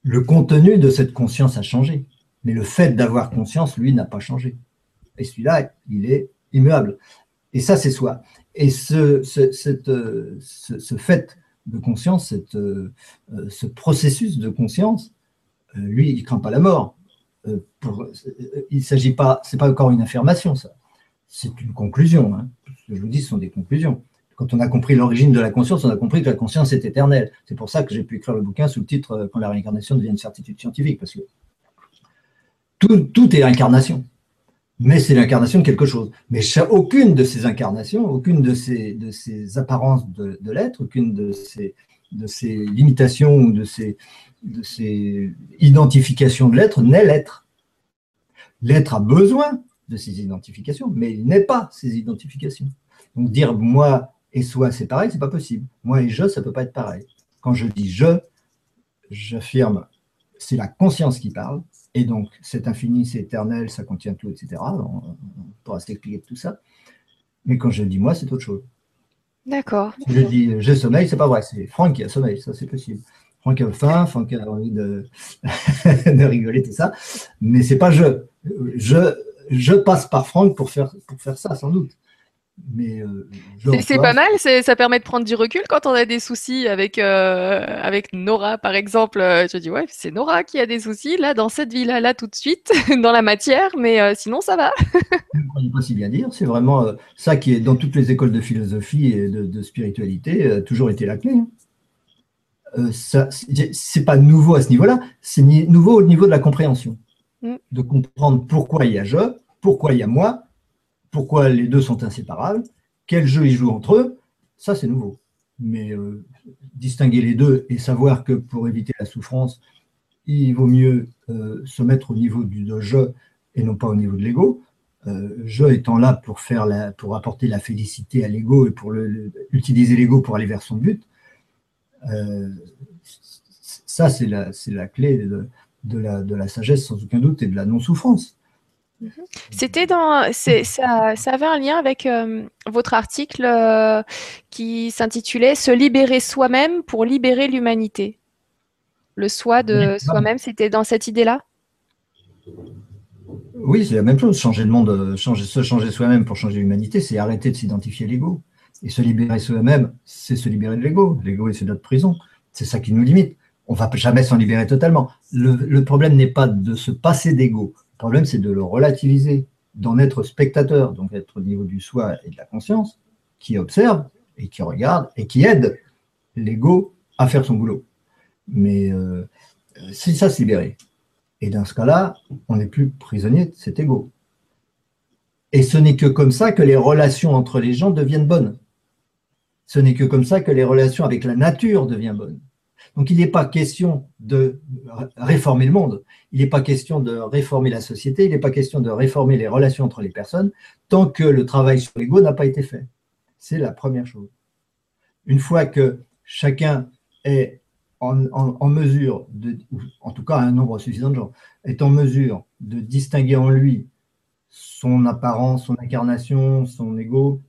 Le contenu de cette conscience a changé, mais le fait d'avoir conscience, lui, n'a pas changé. Et celui-là, il est immuable. Et ça, c'est soi. Et ce, ce, fait de conscience, euh, ce processus de conscience, euh, lui, il ne craint pas la mort. pour, il s'agit pas, c'est pas encore une affirmation, ça. C'est une conclusion. Hein. Ce que je vous dis, ce sont des conclusions quand on a compris l'origine de la conscience, on a compris que la conscience est éternelle. C'est pour ça que j'ai pu écrire le bouquin sous le titre euh, Quand la réincarnation devient une certitude scientifique, parce que tout, est incarnation. Mais c'est l'incarnation de quelque chose. Mais aucune de ces incarnations, aucune de ces, de ces apparences de, l'être, aucune de ces, de ces limitations ou de ces, de ces identifications de l'être n'est l'être. L'être a besoin de ces identifications, mais il n'est pas ces identifications. Donc dire moi, et soi, c'est pareil, c'est pas possible. Moi et je, ça peut pas être pareil. Quand je dis je, j'affirme, c'est la conscience qui parle, et donc c'est infini, c'est éternel, ça contient tout, etc. On, pourra s'expliquer tout ça. Mais quand je dis moi, c'est autre chose. D'accord. Si je dis je sommeil, c'est pas vrai, c'est Franck qui a sommeil, ça c'est possible. Franck a faim, Franck a envie de, de rigoler, tout ça. Mais c'est pas je. je. Je passe par Franck pour faire, pour faire ça, sans doute. Mais euh, c'est pas mal, ça permet de prendre du recul quand on a des soucis avec, euh, avec Nora, par exemple. Euh, je dis, ouais, c'est Nora qui a des soucis, là, dans cette vie-là, là, tout de suite, dans la matière, mais sinon, ça va. Je ne pas si bien dire, c'est vraiment ça qui est dans toutes les écoles de philosophie et de, spiritualité, toujours été la clé. Hein. c'est pas nouveau à ce niveau-là, c'est nouveau au niveau de la compréhension. Mm. De comprendre pourquoi il y a je, pourquoi il y a moi, pourquoi les deux sont inséparables, quel jeu ils jouent entre eux, ça c'est nouveau. Mais euh, distinguer les deux et savoir que pour éviter la souffrance, il vaut mieux euh, se mettre au niveau du jeu et non pas au niveau de l'ego. Euh, je étant là pour, faire la, pour apporter la félicité à l'ego et pour utiliser l'ego pour aller vers son but, ça c'est la, la, clé de, la, de la sagesse sans aucun doute et de la non-souffrance. Mhm. C'était dans, ça, ça, avait un lien avec euh, votre article euh, qui s'intitulait Se libérer soi-même pour libérer l'humanité. Le soi de soi-même, c'était dans cette idée-là? Oui, c'est la même chose. Changer le monde, changer, se changer soi-même pour changer l'humanité, c'est arrêter de s'identifier à l'ego. Et se libérer soi-même, c'est se libérer de l'ego. L'ego, c'est notre prison. C'est ça qui nous limite. On ne va jamais s'en libérer totalement. Le, problème n'est pas de se passer d'ego. Le problème, c'est de le relativiser, d'en être spectateur, donc être au niveau du soi et de la conscience, qui observe et qui regarde et qui aide l'ego à faire son boulot. Mais euh, c'est ça se libérer. Et dans ce cas-là, on n'est plus prisonnier de cet ego. Et ce n'est que comme ça que les relations entre les gens deviennent bonnes. Ce n'est que comme ça que les relations avec la nature deviennent bonnes. Donc il n'est pas question de réformer le monde, il n'est pas question de réformer la société, il n'est pas question de réformer les relations entre les personnes tant que le travail sur l'ego n'a pas été fait. C'est la première chose. Une fois que chacun est en, mesure, de, en tout cas un nombre suffisant de gens, est en mesure de distinguer en lui son apparence, son incarnation, son ego,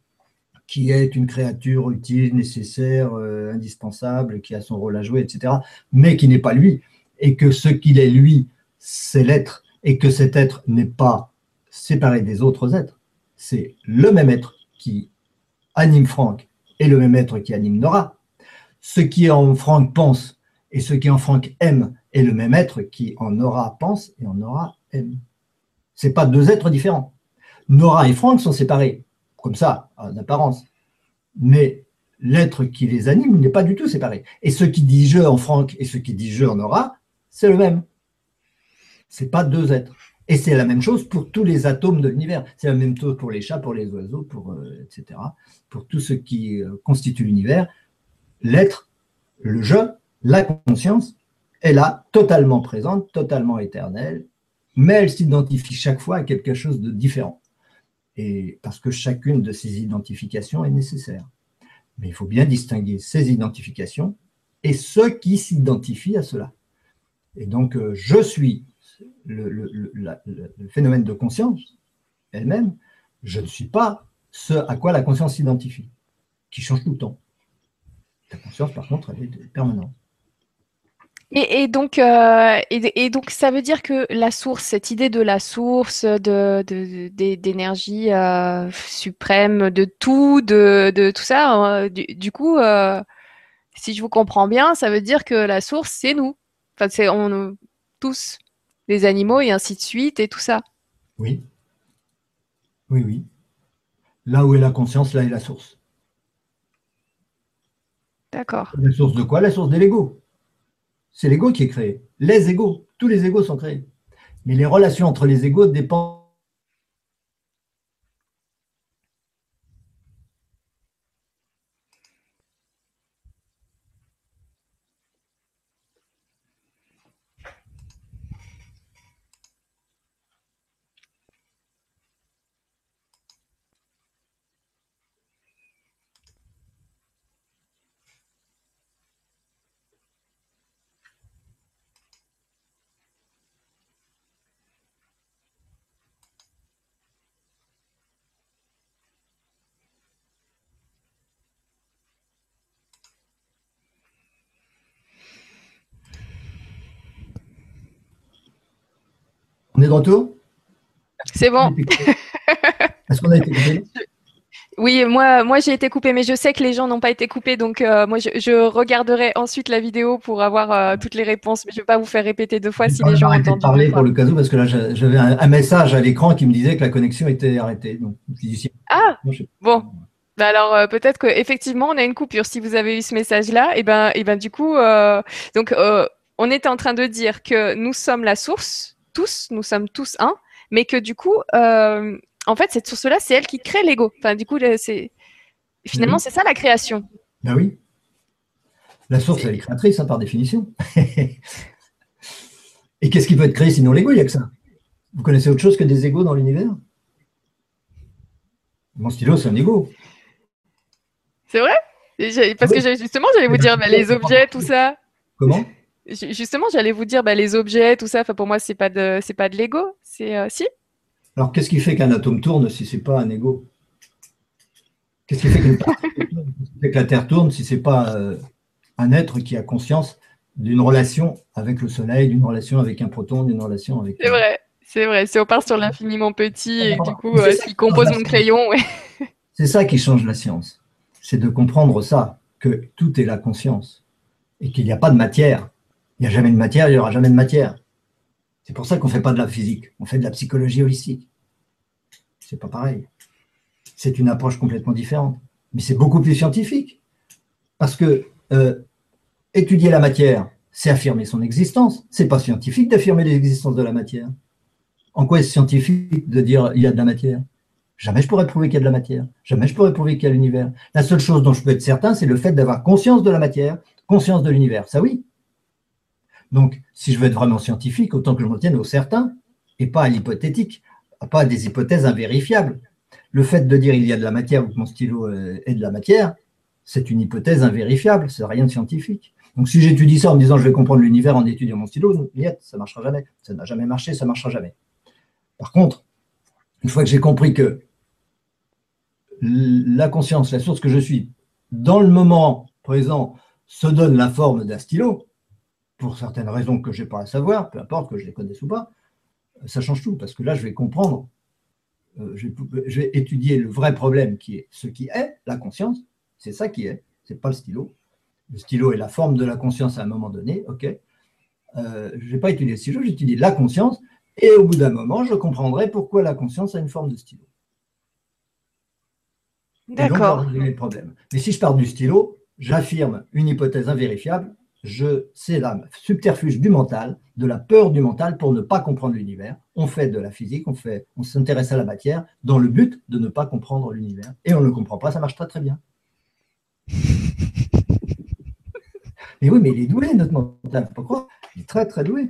qui est une créature utile, nécessaire, euh, indispensable, qui a son rôle à jouer, etc., mais qui n'est pas lui, et que ce qu'il est lui, c'est l'être, et que cet être n'est pas séparé des autres êtres, c'est le même être qui anime Franck et le même être qui anime Nora. Ce qui en Franck pense et ce qui en Franck aime est le même être qui en Nora pense et en Nora aime. Ce pas deux êtres différents. Nora et Franck sont séparés, comme ça, en apparence. Mais l'être qui les anime n'est pas du tout séparé. Et ce qui dit je en Franck et ce qui dit je en Nora, c'est le même. Ce pas deux êtres. Et c'est la même chose pour tous les atomes de l'univers. C'est la même chose pour les chats, pour les oiseaux, pour, euh, etc. Pour tout ce qui euh, constitue l'univers. L'être, le je, la conscience, est là, totalement présente, totalement éternelle, mais elle s'identifie chaque fois à quelque chose de différent. Et parce que chacune de ces identifications est nécessaire. Mais il faut bien distinguer ces identifications et ceux qui s'identifient à cela. Et donc, euh, je suis le, phénomène de conscience elle-même, je ne suis pas ce à quoi la conscience s'identifie, qui change tout le temps. La conscience, par contre, elle est permanente. Et, donc, euh, et, donc, ça veut dire que la source, cette idée de la source, d'énergie de, euh, suprême, de tout, de, tout ça, euh, du, coup, si je vous comprends bien, ça veut dire que la source, c'est nous. Enfin, c'est on, tous, les animaux et ainsi de suite et tout ça. Oui. Oui, oui. Là où est la conscience, là est la source. D'accord. La source de quoi? La source de l'ego. C'est l'ego qui est créé. Les égos, tous les égos sont créés. Mais les relations entre les égos dépendent de retour C'est bon. Est-ce qu'on a été coupé Oui, moi, moi j'ai été coupé, mais je sais que les gens n'ont pas été coupés, donc euh, moi je, regarderai ensuite la vidéo pour avoir euh, toutes les réponses, mais je ne vais pas vous faire répéter deux fois si les gens ont entendu. parler pour le cas où, parce que là j'avais un, message à l'écran qui me disait que la connexion était arrêtée. Donc, ah, bon. Bah, alors euh, peut-être qu'effectivement on a une coupure. Si vous avez eu ce message-là, et eh ben, et eh ben du coup, donc on était en train de dire que nous sommes la source tous, nous sommes tous un, mais que du coup, euh, en fait, cette source-là, c'est elle qui crée l'ego. Enfin, du coup, c'est finalement, c'est ça la création. Ben oui. La source, elle est créatrice, hein, par définition. Et qu'est-ce qui peut être créé sinon l'ego Il n'y a que ça? Vous connaissez autre chose que des égos dans l'univers? Mon stylo, c'est un ego. C'est vrai? Parce que justement, j'allais vous dire bah, les objets, tout ça. Comment? Justement, j'allais vous dire, bah, les objets, tout ça, pour moi, c'est pas de, c'est pas de l'ego, c'est euh, si. Alors, qu'est-ce qui fait qu'un atome tourne si c'est pas un ego? Qu'est-ce qui fait, que la Terre tourne si c'est pas euh, un être qui a conscience d'une relation avec le Soleil, d'une relation avec un proton, d'une relation avec... C'est vrai, c'est vrai. Si on part sur l'infiniment petit et du coup, euh, ce qui compose mon crayon, ouais. C'est ça qui change la science. C'est de comprendre ça, que tout est la conscience et qu'il n'y a pas de matière. Il n'y a jamais de matière, il n'y aura jamais de matière. C'est pour ça qu'on ne fait pas de la physique, on fait de la psychologie holistique. C'est pas pareil. C'est une approche complètement différente. Mais c'est beaucoup plus scientifique. Parce que euh, étudier la matière, c'est affirmer son existence. C'est pas scientifique d'affirmer l'existence de la matière. En quoi est-ce scientifique de dire il y a de la matière? Jamais je pourrais prouver qu'il y a de la matière. Jamais je pourrais prouver qu'il y a l'univers. La seule chose dont je peux être certain, c'est le fait d'avoir conscience de la matière, conscience de l'univers. Ça oui. Donc, si je veux être vraiment scientifique, autant que je m'en tienne au certain et pas à l'hypothétique, pas à des hypothèses invérifiables. Le fait de dire il y a de la matière ou que mon stylo euh, est de la matière, c'est une hypothèse invérifiable, c'est rien de scientifique. Donc si j'étudie ça en me disant je vais comprendre l'univers en étudiant mon stylo, ça ne marchera jamais. Ça n'a jamais marché, ça ne marchera jamais. Par contre, une fois que j'ai compris que la conscience, la source que je suis, dans le moment présent, se donne la forme d'un stylo, pour certaines raisons que je n'ai pas à savoir, peu importe que je les connaisse ou pas, ça change tout, parce que là, je vais comprendre, euh, je, vais, étudier le vrai problème qui est ce qui est la conscience, c'est ça qui est, c'est pas le stylo. Le stylo est la forme de la conscience à un moment donné, ok. Euh, je ne vais pas étudier le stylo, j'étudie la conscience, et au bout d'un moment, je comprendrai pourquoi la conscience a une forme de stylo. D'accord. Mais si je pars du stylo, j'affirme une hypothèse invérifiable, je, c'est la subterfuge du mental, de la peur du mental pour ne pas comprendre l'univers. On fait de la physique, on, fait, on s'intéresse à la matière dans le but de ne pas comprendre l'univers. Et on ne le comprend pas, ça marche très très bien. mais oui, mais il est doué, notre mental, faut pas croire. Il est très très doué.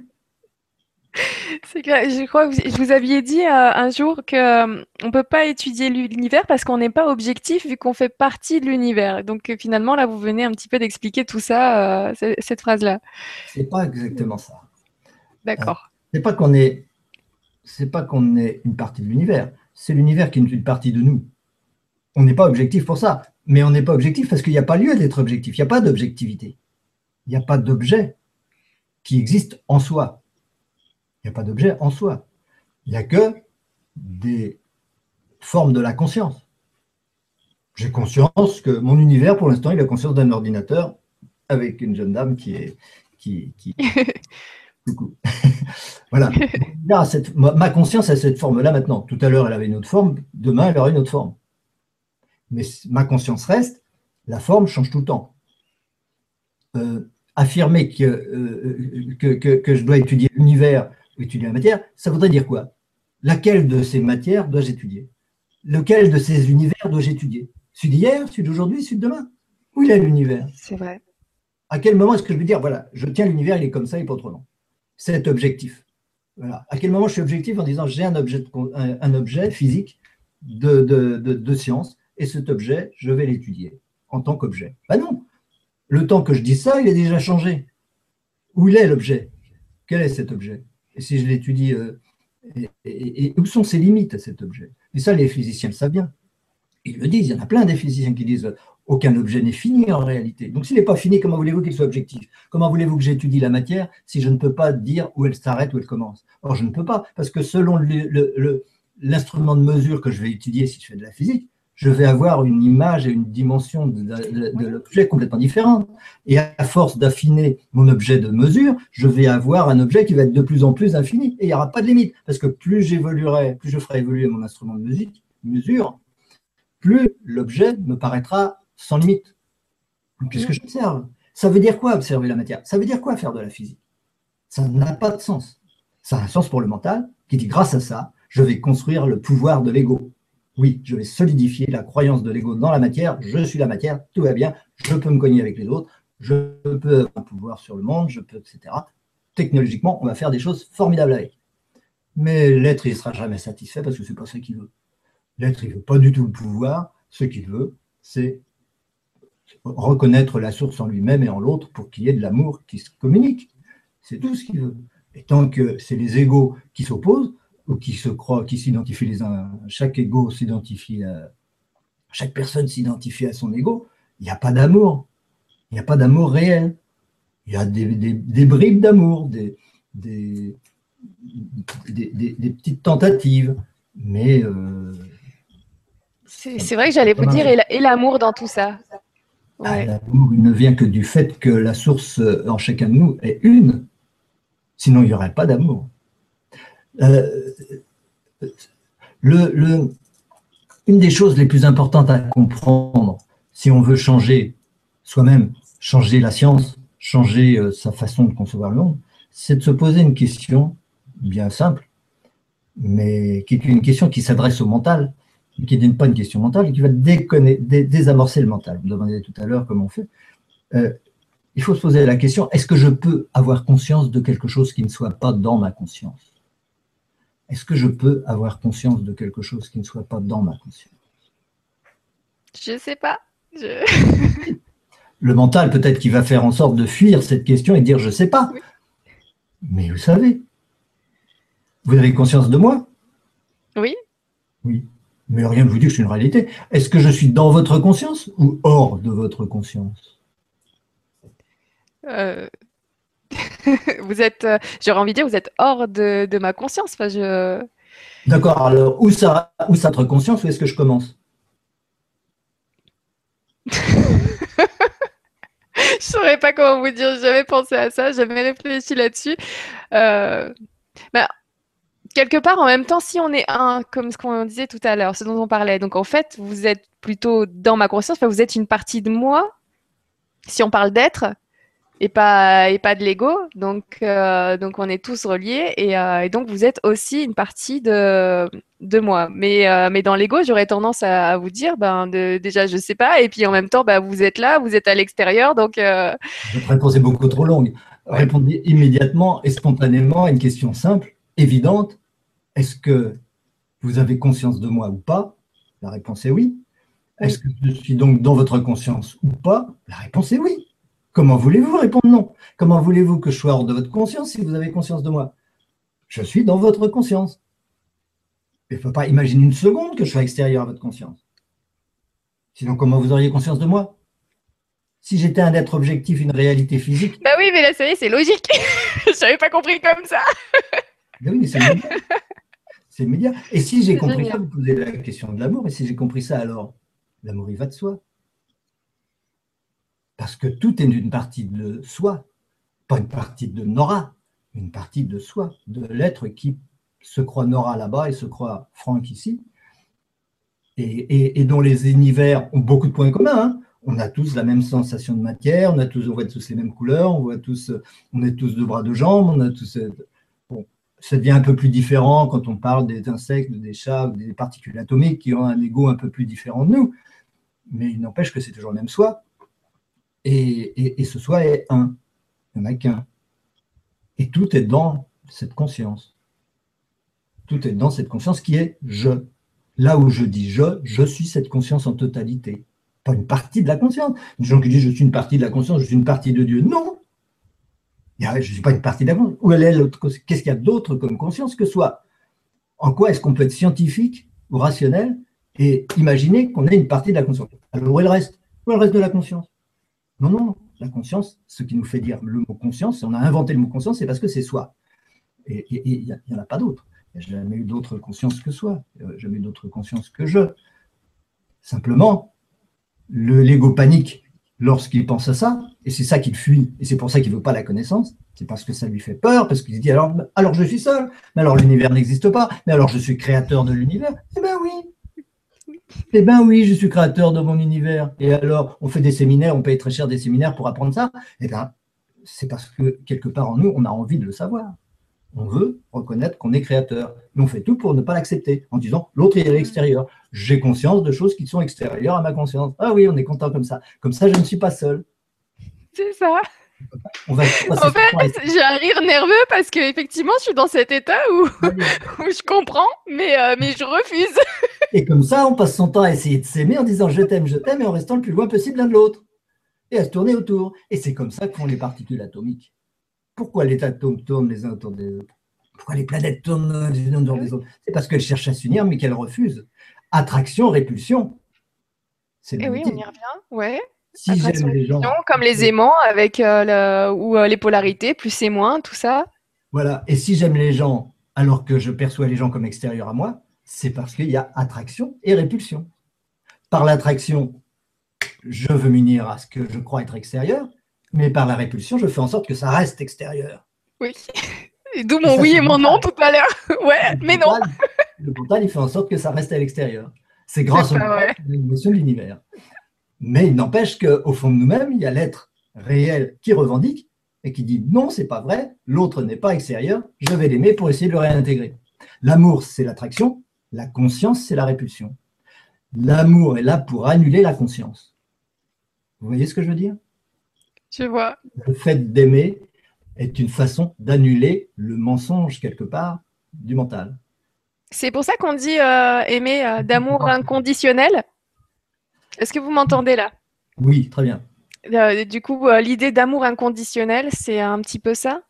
C'est clair. Je crois que vous, aviez dit euh, un jour qu'on euh, ne peut pas étudier l'univers parce qu'on n'est pas objectif vu qu'on fait partie de l'univers. Donc euh, finalement, là, vous venez un petit peu d'expliquer tout ça, cette phrase-là. C'est pas exactement ça. D'accord. c'est pas qu'on est, c'est pas qu'on est une partie de l'univers. C'est l'univers qui est une partie de nous. On n'est pas objectif pour ça. Mais on n'est pas objectif parce qu'il n'y a pas lieu d'être objectif. Il n'y a pas d'objectivité. Il n'y a pas d'objet qui existe en soi. Il n'y a pas d'objet en soi. Il n'y a que des formes de la conscience. J'ai conscience que mon univers, pour l'instant, il a conscience d'un ordinateur avec une jeune dame qui est. Qui, Coucou. voilà. ma conscience a cette forme-là maintenant. Tout à l'heure, elle avait une autre forme. Demain, elle aura une autre forme. Mais ma conscience reste. La forme change tout le temps. Euh, affirmer que, euh, que, que, je dois étudier l'univers étudier la matière, ça voudrait dire quoi? Laquelle de ces matières dois-je étudier? Lequel de ces univers dois-je étudier? Celui d'hier, celui d'aujourd'hui, celui de demain? Où il est l'univers? C'est vrai. À quel moment est-ce que je veux dire, voilà, je tiens l'univers, il est comme ça, il n'est pas autrement? C'est objectif. Voilà. À quel moment je suis objectif en disant j'ai un objet, un, objet physique de, de, science et cet objet, je vais l'étudier en tant qu'objet? Ben non. Le temps que je dis ça, il a déjà changé. Où il est l'objet? Quel est cet objet? et si je l'étudie, euh, et, où sont ses limites à cet objet? Et ça, les physiciens le savent bien. Ils le disent, il y en a plein des physiciens qui disent aucun objet n'est fini en réalité. Donc s'il n'est pas fini, comment voulez-vous qu'il soit objectif? Comment voulez-vous que j'étudie la matière si je ne peux pas dire où elle s'arrête, où elle commence? Or, je ne peux pas, parce que selon l'instrument de mesure que je vais étudier si je fais de la physique, je vais avoir une image et une dimension de, l'objet complètement différente. Et à force d'affiner mon objet de mesure, je vais avoir un objet qui va être de plus en plus infini. Et il n'y aura pas de limite. Parce que plus j'évoluerai, plus je ferai évoluer mon instrument de musique, mesure, plus l'objet me paraîtra sans limite. Qu'est-ce que j'observe? Ça veut dire quoi observer la matière? Ça veut dire quoi faire de la physique? Ça n'a pas de sens. Ça a un sens pour le mental qui dit grâce à ça, je vais construire le pouvoir de l'ego oui, je vais solidifier la croyance de l'ego dans la matière, je suis la matière, tout va bien, je peux me cogner avec les autres, je peux avoir un pouvoir sur le monde, je peux, etc. Technologiquement, on va faire des choses formidables avec. Mais l'être, il ne sera jamais satisfait parce que ce n'est pas ce qu'il veut. L'être, il ne veut pas du tout le pouvoir. Ce qu'il veut, c'est reconnaître la source en lui-même et en l'autre pour qu'il y ait de l'amour qui se communique. C'est tout ce qu'il veut. Et tant que c'est les égaux qui s'opposent, ou qui se croient, qui s'identifient les uns, chaque ego s'identifie à, chaque personne s'identifie à son ego, il n'y a pas d'amour. Il n'y a pas d'amour réel. Il y a des, bribes d'amour, des, des, petites tentatives, mais... Euh, c'est vrai que j'allais vous dire, et l'amour dans tout ça ah, L'amour, il ne vient que du fait que la source en chacun de nous est une. Sinon, il n'y aurait pas d'amour. Euh, une des choses les plus importantes à comprendre, si on veut changer soi-même, changer la science, changer euh, sa façon de concevoir le monde, c'est de se poser une question bien simple, mais qui est une question qui s'adresse au mental, qui n'est pas une question mentale, et qui va désamorcer le mental. Vous me demandez tout à l'heure comment on fait. Euh, il faut se poser la question, est-ce que je peux avoir conscience de quelque chose qui ne soit pas dans ma conscience? Est-ce que je peux avoir conscience de quelque chose qui ne soit pas dans ma conscience? Je ne sais pas. le mental, peut-être qu'il va faire en sorte de fuir cette question et dire je ne sais pas. Mais vous savez, vous avez conscience de moi? Oui. Oui. Mais rien ne vous dit que c'est une réalité. Est-ce que je suis dans votre conscience ou hors de votre conscience? Euh, Vous êtes, euh, j'aurais envie de dire, vous êtes hors de, ma conscience. Enfin, je... D'accord, alors où ça, où ça votre conscience, où est-ce que je commence? Je saurais pas comment vous dire, j'avais pensé à ça, j'avais réfléchi là-dessus. Euh, bah, quelque part, en même temps, si on est un, comme ce qu'on disait tout à l'heure, ce dont on parlait, donc en fait, vous êtes plutôt dans ma conscience, vous êtes une partie de moi, si on parle d'être, et pas, et pas de l'ego. Donc, euh, donc, on est tous reliés, euh, et, donc vous êtes aussi une partie de, de moi. Mais, euh, mais dans l'ego, j'aurais tendance à, vous dire, ben, de, déjà, je sais pas, et puis en même temps, ben, vous êtes là, vous êtes à l'extérieur, donc. Votre réponse est beaucoup trop longue. Répondez immédiatement et spontanément à une question simple, évidente est-ce que vous avez conscience de moi ou pas? La réponse est oui. Est-ce que je suis donc dans votre conscience ou pas? La réponse est oui. Comment voulez-vous répondre non? Comment voulez-vous que je sois hors de votre conscience si vous avez conscience de moi? Je suis dans votre conscience. Il ne faut pas imaginer une seconde que je sois extérieur à votre conscience. Sinon, comment vous auriez conscience de moi? Si j'étais un être objectif, une réalité physique. Bah oui, mais là, ça y est, c'est logique. je n'avais pas compris comme ça. oui, mais c'est c'est immédiat. Et si j'ai compris ça, vous posez la question de l'amour, et si j'ai compris ça, alors l'amour, il va de soi. Parce que tout est une partie de soi, pas une partie de Nora, une partie de soi, de l'être qui se croit Nora là-bas et se croit Franck ici, et, dont les univers ont beaucoup de points communs. Hein. On a tous la même sensation de matière, on a tous, voit tous les mêmes couleurs, on est tous deux bras, de jambes, on a tous ça devient un peu plus différent quand on parle des insectes, des chats, des particules atomiques qui ont un ego un peu plus différent de nous. Mais il n'empêche que c'est toujours le même soi. Et, ce soi est un. Il n'y en a qu'un. Et tout est dans cette conscience. Tout est dans cette conscience qui est je. Là où je dis je, je suis cette conscience en totalité. Pas une partie de la conscience. Les gens qui disent je suis une partie de la conscience, je suis une partie de Dieu. Non, je ne suis pas une partie de Où elle est l'autre Qu'est-ce qu'il y a d'autre comme conscience que soit En quoi est-ce qu'on peut être scientifique ou rationnel et imaginer qu'on est une partie de la conscience? Alors où est le reste? Où est le reste de la conscience? Non, non, la conscience, ce qui nous fait dire le mot conscience, on a inventé le mot conscience, c'est parce que c'est soi. Et il n'y en a pas d'autre. Il n'y a jamais eu d'autre conscience que soi, jamais eu d'autre conscience que je. Simplement, l'ego panique lorsqu'il pense à ça, et c'est ça qu'il fuit, et c'est pour ça qu'il ne veut pas la connaissance, c'est parce que ça lui fait peur, parce qu'il se dit alors, alors je suis seul, mais alors l'univers n'existe pas, mais alors je suis créateur de l'univers. Eh bien oui, eh bien oui, je suis créateur de mon univers. Et alors, on fait des séminaires, on paye très cher des séminaires pour apprendre ça. Eh bien, c'est parce que quelque part en nous, on a envie de le savoir. On veut reconnaître qu'on est créateur. Mais on fait tout pour ne pas l'accepter en disant l'autre est à l'extérieur. J'ai conscience de choses qui sont extérieures à ma conscience. Ah oui, on est content comme ça. Comme ça, je ne suis pas seul. C'est ça. en fait, j'ai un rire nerveux parce qu'effectivement, je suis dans cet état où, je comprends, mais, euh, mais je refuse. et comme ça, on passe son temps à essayer de s'aimer en disant je t'aime, je t'aime, et en restant le plus loin possible l'un de l'autre. Et à se tourner autour. Et c'est comme ça que font les particules atomiques. Pourquoi les atomes tournent les uns autour des autres? Pourquoi les planètes tournent les unes autour des autres? C'est parce qu'elles cherchent à s'unir, mais qu'elles refusent. Attraction, répulsion. Et oui, on y revient, ouais. Si j'aime les gens. Comme les aimants avec le, ou les polarités, plus et moins, tout ça. Voilà. Et si j'aime les gens alors que je perçois les gens comme extérieurs à moi, c'est parce qu'il y a attraction et répulsion. Par l'attraction, je veux m'unir à ce que je crois être extérieur, mais par la répulsion, je fais en sorte que ça reste extérieur. Oui. D'où mon oui et mon non tout à l'heure. Ouais, mais non. Le portal, il fait en sorte que ça reste à l'extérieur. C'est grâce l'émotion de l'univers. Mais il n'empêche qu'au fond de nous-mêmes, il y a l'être réel qui revendique et qui dit non, c'est pas vrai, l'autre n'est pas extérieur, je vais l'aimer pour essayer de le réintégrer. L'amour, c'est l'attraction, la conscience, c'est la répulsion. L'amour est là pour annuler la conscience. Vous voyez ce que je veux dire? Je vois. Le fait d'aimer est une façon d'annuler le mensonge quelque part du mental. C'est pour ça qu'on dit euh, aimer euh, d'amour inconditionnel? Est-ce que vous m'entendez là? Oui, très bien. Euh, du coup, l'idée d'amour inconditionnel, c'est un petit peu ça?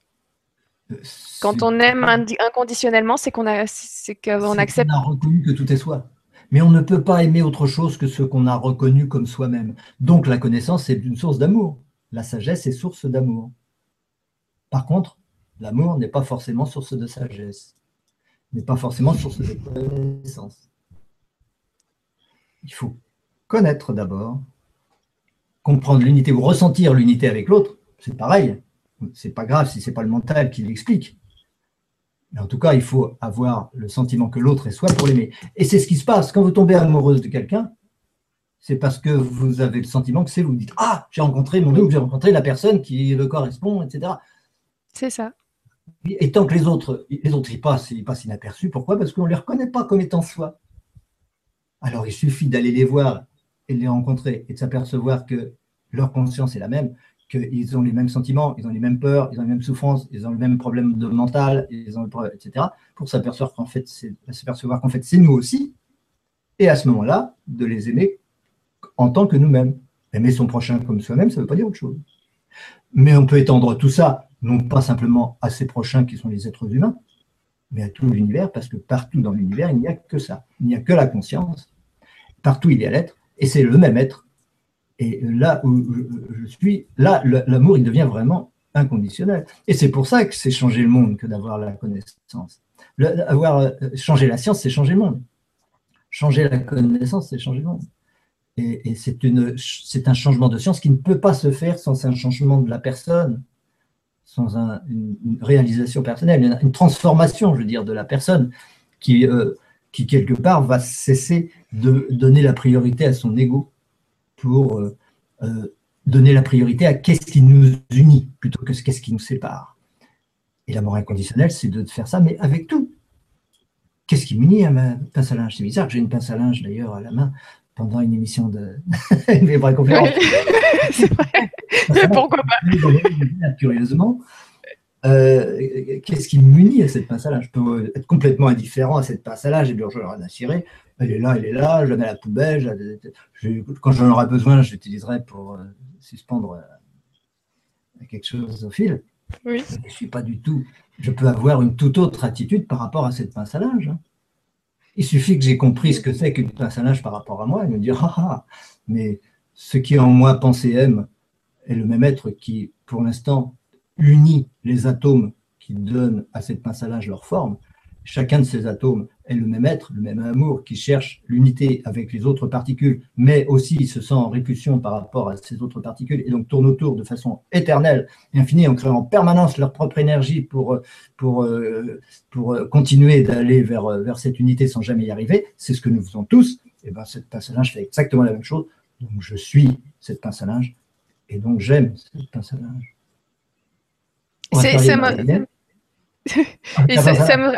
Quand on aime inconditionnellement, c'est qu'on accepte. On a reconnu que tout est soi. Mais on ne peut pas aimer autre chose que ce qu'on a reconnu comme soi-même. Donc la connaissance est une source d'amour. La sagesse est source d'amour. Par contre, l'amour n'est pas forcément source de sagesse, n'est pas forcément source de connaissance. Il faut connaître d'abord, comprendre l'unité ou ressentir l'unité avec l'autre, c'est pareil. C'est pas grave si c'est pas le mental qui l'explique. Mais en tout cas, il faut avoir le sentiment que l'autre est soi pour l'aimer. Et c'est ce qui se passe quand vous tombez amoureuse de quelqu'un. C'est parce que vous avez le sentiment que c'est vous. dites Ah, j'ai rencontré mon double, j'ai rencontré la personne qui le correspond, etc. C'est ça. Et tant que les autres, les autres, ils passent, ils passent inaperçus. Pourquoi? Parce qu'on ne les reconnaît pas comme étant soi. Alors, il suffit d'aller les voir et de les rencontrer et de s'apercevoir que leur conscience est la même, qu'ils ont les mêmes sentiments, ils ont les mêmes peurs, ils ont les mêmes souffrances, ils ont le même problème de mental, etc. Pour s'apercevoir qu'en fait, c'est qu'en fait, c'est nous aussi. Et à ce moment-là, de les aimer en tant que nous-mêmes. Aimer son prochain comme soi-même, ça ne veut pas dire autre chose. Mais on peut étendre tout ça non pas simplement à ses prochains qui sont les êtres humains, mais à tout l'univers, parce que partout dans l'univers, il n'y a que ça. Il n'y a que la conscience. Partout, il y a l'être, et c'est le même être. Et là où je suis, là, l'amour, il devient vraiment inconditionnel. Et c'est pour ça que c'est changer le monde que d'avoir la connaissance. avoir euh, changé la science, c'est changer le monde. Changer la connaissance, c'est changer le monde. Et, et c'est un changement de science qui ne peut pas se faire sans un changement de la personne sans une, réalisation personnelle, une, transformation, je veux dire, de la personne qui, euh, qui, quelque part, va cesser de donner la priorité à son ego pour euh, euh, donner la priorité à qu'est-ce qui nous unit plutôt que qu'est-ce qui nous sépare. Et l'amour inconditionnel, c'est de faire ça, mais avec tout. Qu'est-ce qui m'unit à ma pince à linge C'est bizarre que j'ai une pince à linge d'ailleurs à la main pendant une émission de une vraie conférence. c'est vrai. Pourquoi pas? Curieusement, euh, qu'est-ce qui m'unit à cette pince à linge Je peux être complètement indifférent à cette pince à linge et dire je rien à cirer. Elle est là, elle est là, je la mets à la poubelle. quand j'en aurai besoin, je l'utiliserai pour euh, suspendre euh, quelque chose au fil. Oui. Je ne suis pas du tout. Je peux avoir une toute autre attitude par rapport à cette pince à linge. Hein. Il suffit que j'ai compris ce que c'est qu'une pince à linge par rapport à moi et me dire ah, ah mais ce qui en moi pense et aime est le même être qui, pour l'instant, unit les atomes qui donnent à cette pince à linge leur forme. Chacun de ces atomes est le même être, le même amour qui cherche l'unité avec les autres particules, mais aussi se sent en répulsion par rapport à ces autres particules et donc tourne autour de façon éternelle et infinie en créant en permanence leur propre énergie pour, pour, pour continuer d'aller vers, vers cette unité sans jamais y arriver. C'est ce que nous faisons tous. Et ben cette pince à linge fait exactement la même chose. Donc je suis cette pince à linge et donc j'aime cette pince à linge. Ça, me... ça, ça, me...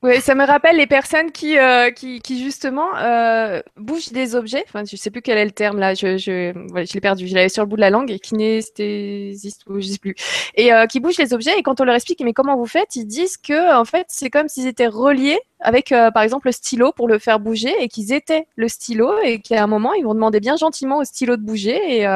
Oui, ça me rappelle les personnes qui, euh, qui, qui, justement euh, bougent des objets. Enfin, je sais plus quel est le terme là. Je, je, voilà, je l'ai perdu. Je l'avais sur le bout de la langue. Kinesthésiste ou je sais plus. Et euh, qui bougent les objets. Et quand on leur explique mais comment vous faites, ils disent que en fait c'est comme s'ils étaient reliés avec par exemple le stylo pour le faire bouger et qu'ils étaient le stylo et qu'à un moment ils vont demander bien gentiment au stylo de bouger et,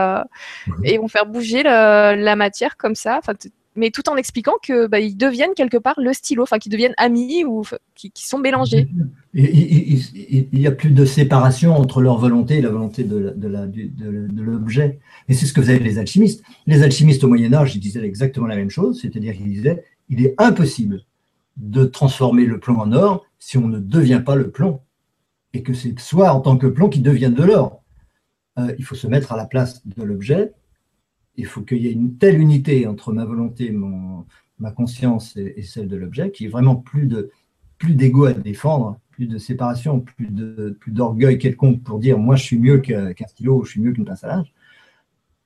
et vont faire bouger le, la matière comme ça. Enfin, mais tout en expliquant que bah, ils deviennent quelque part le stylo, enfin qu'ils deviennent amis ou qui, sont mélangés. Il n'y a plus de séparation entre leur volonté et la volonté de, l'objet. Et c'est ce que faisaient les alchimistes. Les alchimistes au Moyen Âge, disaient exactement la même chose, c'est-à-dire qu'ils disaient il est impossible de transformer le plomb en or si on ne devient pas le plomb, et que c'est soit en tant que plomb qui devient de l'or. Euh, il faut se mettre à la place de l'objet il faut qu'il y ait une telle unité entre ma volonté, mon, ma conscience et, celle de l'objet, qu'il n'y ait vraiment plus de plus d'ego à défendre, plus de séparation, plus de plus d'orgueil quelconque pour dire moi je suis mieux qu'un stylo je suis mieux qu'une pince à linge,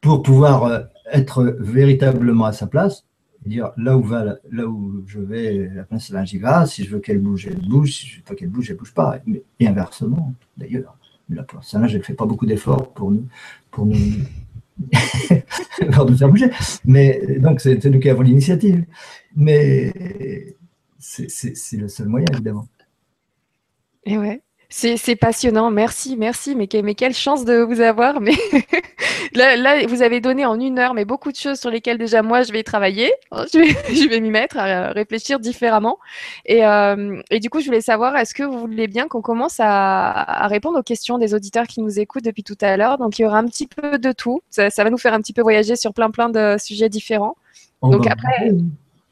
pour pouvoir euh, être véritablement à sa place dire là où va là où je vais la pince à linge y va, si je veux qu'elle bouge elle bouge, si je veux pas qu'elle bouge elle bouge pas, et inversement d'ailleurs. La pince à linge elle fait pas beaucoup d'efforts pour nous pour nous de faire bouger. Mais donc, c'est nous qui avons l'initiative. Mais c'est le seul moyen, évidemment. Et ouais. C'est passionnant, merci, merci. Mais, mais, quelle chance de vous avoir. Mais là, vous avez donné en une heure, mais beaucoup de choses sur lesquelles déjà moi je vais travailler. Je vais, je vais m'y mettre à réfléchir différemment. Et, euh, et, du coup, je voulais savoir, est-ce que vous voulez bien qu'on commence à, à, répondre aux questions des auditeurs qui nous écoutent depuis tout à l'heure? Donc, il y aura un petit peu de tout. Ça, ça, va nous faire un petit peu voyager sur plein, plein de sujets différents. Donc après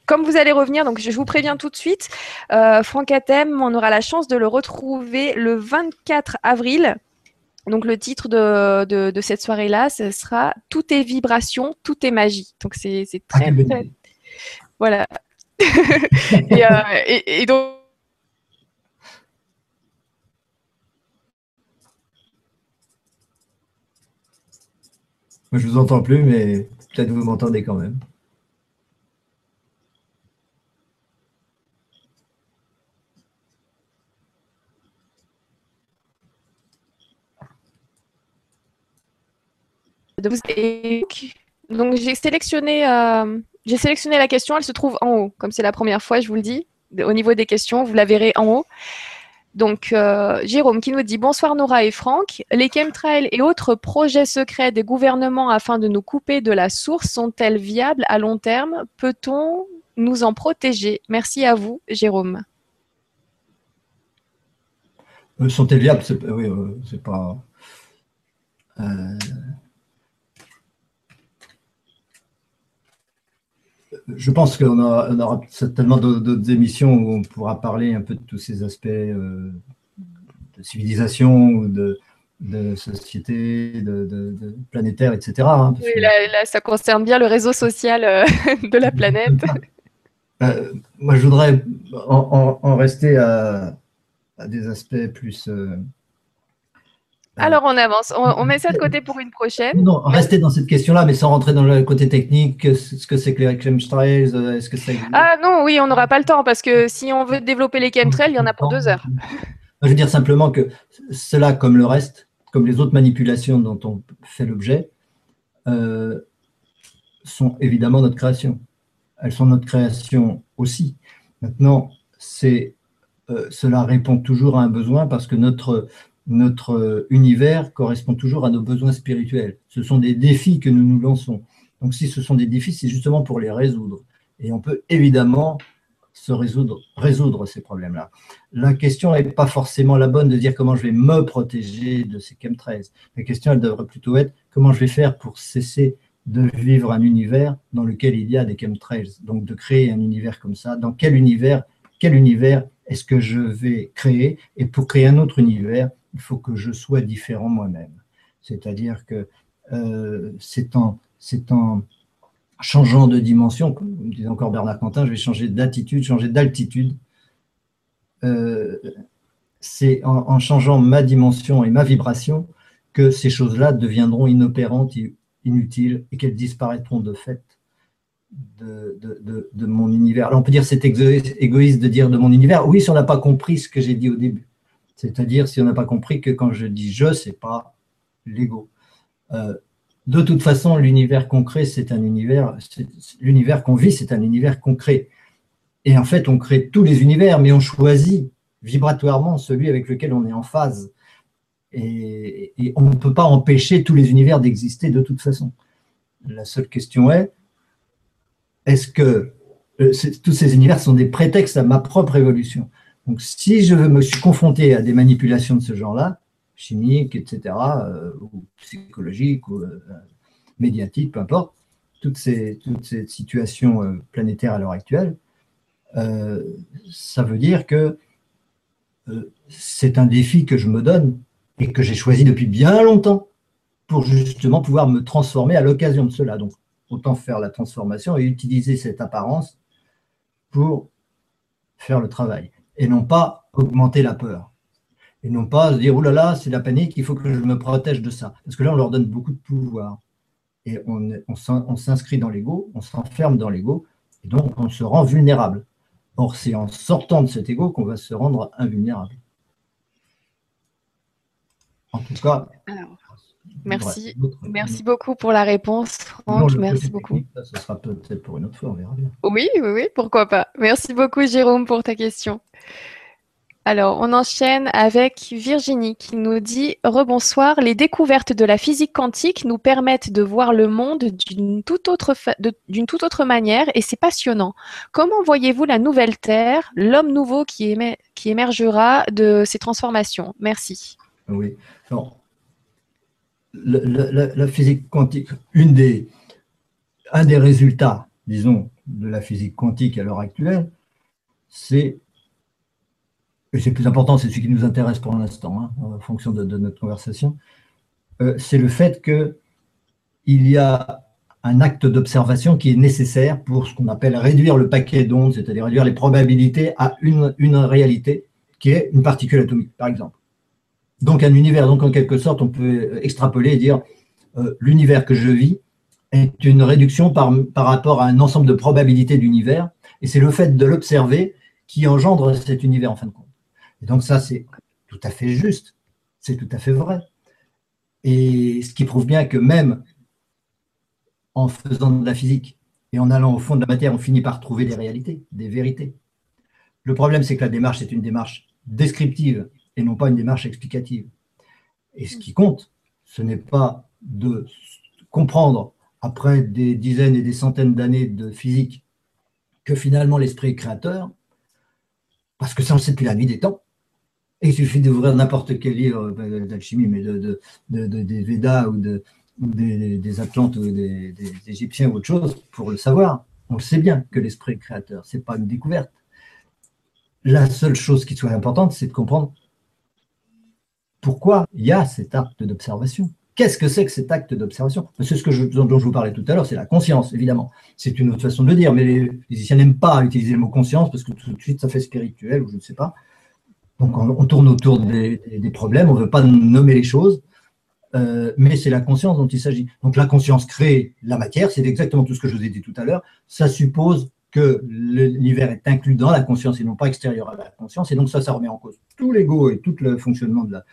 comme vous allez revenir, donc je vous préviens tout de suite, euh, Franck Atem, on aura la chance de le retrouver le 24 avril. Donc le titre de, cette soirée-là, ce sera Tout est vibration, tout est magie. Donc c'est ah, très, très... Voilà. Euh, et, donc... Moi, je vous entends plus, mais peut-être vous m'entendez quand même. Donc j'ai sélectionné, euh, j'ai sélectionné la question, elle se trouve en haut, comme c'est la première fois, je vous le dis. Au niveau des questions, vous la verrez en haut. Donc, euh, Jérôme qui nous dit Bonsoir Nora et Franck. Les chemtrails et autres projets secrets des gouvernements afin de nous couper de la source sont-elles viables à long terme? Peut-on nous en protéger? Merci à vous, Jérôme. Euh, sont-elles viables? Oui, c'est pas je pense qu'on aura, certainement d'autres émissions où on pourra parler un peu de tous ces aspects euh, de civilisation ou de, société, de, planétaire, etc. Hein, oui, là, ça concerne bien le réseau social euh, de la planète. Euh, moi, je voudrais en, rester à, des aspects plus alors on avance, on, met ça de côté pour une prochaine. Non, rester dans cette question-là, mais sans rentrer dans le côté technique, ce que c'est que les chemtrails, euh, est-ce que c'est... Ah non, oui, on n'aura pas le temps, parce que si on veut développer les chemtrails, il y en a pour deux heures. Je veux dire simplement que cela, comme le reste, comme les autres manipulations dont on fait l'objet, euh, sont évidemment notre création. Elles sont notre création aussi. Maintenant, c'est, euh, cela répond toujours à un besoin parce que notre notre euh, univers correspond toujours à nos besoins spirituels. Ce sont des défis que nous nous lançons. Donc si ce sont des défis, c'est justement pour les résoudre. Et on peut évidemment se résoudre, ces problèmes-là. La question n'est pas forcément la bonne de dire comment je vais me protéger de ces chemtrails. La question, elle devrait plutôt être comment je vais faire pour cesser de vivre un univers dans lequel il y a des chemtrails. Donc de créer un univers comme ça. Dans quel univers, quel univers est-ce que je vais créer? Et pour créer un autre univers, il faut que je sois différent moi-même. C'est-à-dire que euh, c'est en, changeant de dimension, comme disait encore Bernard Quentin, je vais changer d'attitude, changer d'altitude. Euh, c'est en, changeant ma dimension et ma vibration que ces choses-là deviendront inopérantes, inutiles et qu'elles disparaîtront de fait de, de, mon univers. Alors on peut dire c'est égoïste de dire de mon univers. Oui, si on n'a pas compris ce que j'ai dit au début. C'est-à-dire si on n'a pas compris que quand je dis je, c'est pas l'ego. Euh, de toute façon, l'univers concret, c'est un univers, l'univers qu'on vit, c'est un univers concret. Et en fait, on crée tous les univers, mais on choisit vibratoirement celui avec lequel on est en phase. Et, on ne peut pas empêcher tous les univers d'exister de toute façon. La seule question est, est-ce que euh, tous ces univers sont des prétextes à ma propre évolution? Donc, si je me suis confronté à des manipulations de ce genre-là, chimiques, etc., euh, ou psychologiques, ou euh, médiatiques, peu importe, toutes ces, toutes ces situations planétaires à l'heure actuelle, ça veut dire que c'est un défi que je me donne et que j'ai choisi depuis bien longtemps pour justement pouvoir me transformer à l'occasion de cela. Donc, autant faire la transformation et utiliser cette apparence pour faire le travail. Et non pas augmenter la peur. Et non pas se dire, oh là là, c'est la panique, il faut que je me protège de ça. Parce que là, on leur donne beaucoup de pouvoir. Et on, on s'inscrit dans l'ego, on s'enferme dans l'ego, et donc on se rend vulnérable. Or, c'est en sortant de cet ego qu'on va se rendre invulnérable. En tout cas, Merci. Merci beaucoup pour la réponse, Franck. Merci beaucoup. ce sera peut-être pour une autre fois, on verra bien. Oui, oui, oui, pourquoi pas. Merci beaucoup, Jérôme, pour ta question. Alors, on enchaîne avec Virginie qui nous dit Rebonsoir, les découvertes de la physique quantique nous permettent de voir le monde d'une toute, autre d'une toute autre manière et c'est passionnant. Comment voyez-vous la nouvelle Terre, l'homme nouveau qui, qui émergera de ces transformations? Merci. Oui. Alors, la, physique quantique, une des, un des résultats, disons, de la physique quantique à l'heure actuelle, c'est, et c'est plus important, c'est ce qui nous intéresse pour l'instant, hein, en fonction de, notre conversation, euh, c'est le fait qu'il y a un acte d'observation qui est nécessaire pour ce qu'on appelle réduire le paquet d'ondes, c'est-à-dire réduire les probabilités à une, une réalité qui est une particule atomique, par exemple. Donc un univers, donc en quelque sorte, on peut extrapoler et dire euh, l'univers que je vis est une réduction par, par rapport à un ensemble de probabilités d'univers, et c'est le fait de l'observer qui engendre cet univers en fin de compte. Et donc ça, c'est tout à fait juste, c'est tout à fait vrai. Et ce qui prouve bien que même en faisant de la physique et en allant au fond de la matière, on finit par trouver des réalités, des vérités. Le problème, c'est que la démarche, c'est une démarche descriptive et non pas une démarche explicative. Et ce qui compte, ce n'est pas de comprendre, après des dizaines et des centaines d'années de physique, que finalement l'esprit est créateur, parce que ça on le sait depuis la nuit des temps. Et il suffit d'ouvrir n'importe quel livre d'alchimie, mais de, des Védas ou, des, Atlantes ou des, Égyptiens ou autre chose pour le savoir. On le sait bien que l'esprit est créateur, ce n'est pas une découverte. La seule chose qui soit importante, c'est de comprendre pourquoi il y a cet acte d'observation? Qu'est-ce que c'est que cet acte d'observation? C'est ce dont je vous parlais tout à l'heure, c'est la conscience, évidemment. C'est une autre façon de le dire, mais les physiciens n'aiment pas utiliser le mot conscience parce que tout de suite ça fait spirituel ou je ne sais pas. Donc on, tourne autour des, problèmes, on ne veut pas nommer les choses, euh, mais c'est la conscience dont il s'agit. Donc la conscience crée la matière, c'est exactement tout ce que je vous ai dit tout à l'heure. Ça suppose que l'univers est inclus dans la conscience et non pas extérieur à la conscience, et donc ça, ça remet en cause tout l'ego et tout le fonctionnement de la,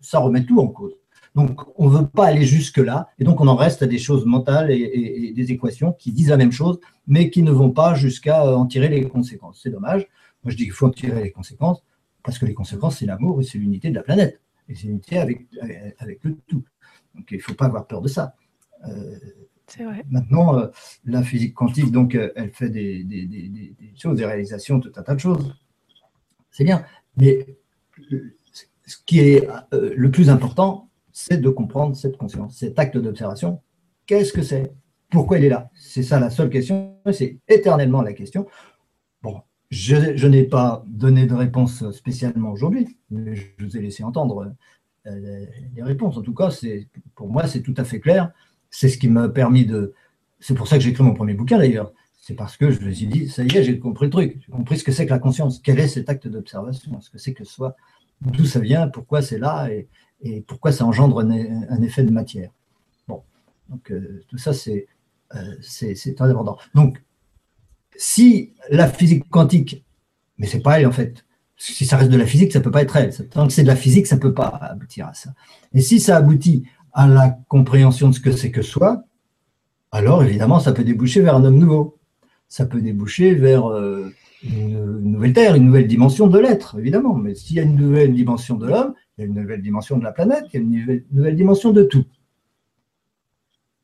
ça remet tout en cause. Donc, on ne veut pas aller jusque-là, et donc on en reste à des choses mentales et, des équations qui disent la même chose, mais qui ne vont pas jusqu'à en tirer les conséquences. C'est dommage. Moi, je dis qu'il faut en tirer les conséquences, parce que les conséquences, c'est l'amour et c'est l'unité de la planète, et c'est l'unité avec, avec le tout. Donc, il ne faut pas avoir peur de ça. Euh, vrai. Maintenant, euh, la physique quantique, donc, euh, elle fait des, des, des, choses, des réalisations, tout un tas de choses. C'est bien, mais ce qui est euh, le plus important, c'est de comprendre cette conscience, cet acte d'observation. Qu'est-ce que c'est? Pourquoi il est là? C'est ça la seule question, c'est éternellement la question. Bon, je, n'ai pas donné de réponse spécialement aujourd'hui, mais je vous ai laissé entendre euh, les réponses. En tout cas, pour moi, c'est tout à fait clair. C'est ce qui m'a permis de. C'est pour ça que j'ai écrit mon premier bouquin d'ailleurs. C'est parce que je me suis dit, ça y est, j'ai compris le truc. J'ai compris ce que c'est que la conscience. Quel est cet acte d'observation? Ce que c'est que soit d'où ça vient, pourquoi c'est là et, pourquoi ça engendre un, effet de matière. Bon, donc euh, tout ça, c'est euh, très important. Donc, si la physique quantique, mais c'est pas elle en fait, si ça reste de la physique, ça peut pas être elle. Tant que c'est de la physique, ça peut pas aboutir à ça. Et si ça aboutit à la compréhension de ce que c'est que soi, alors évidemment, ça peut déboucher vers un homme nouveau. Ça peut déboucher vers euh, une, nouvelle Terre, une nouvelle dimension de l'être, évidemment. Mais s'il y a une nouvelle dimension de l'homme, il y a une nouvelle dimension de la planète, il y a une nouvelle, dimension de tout.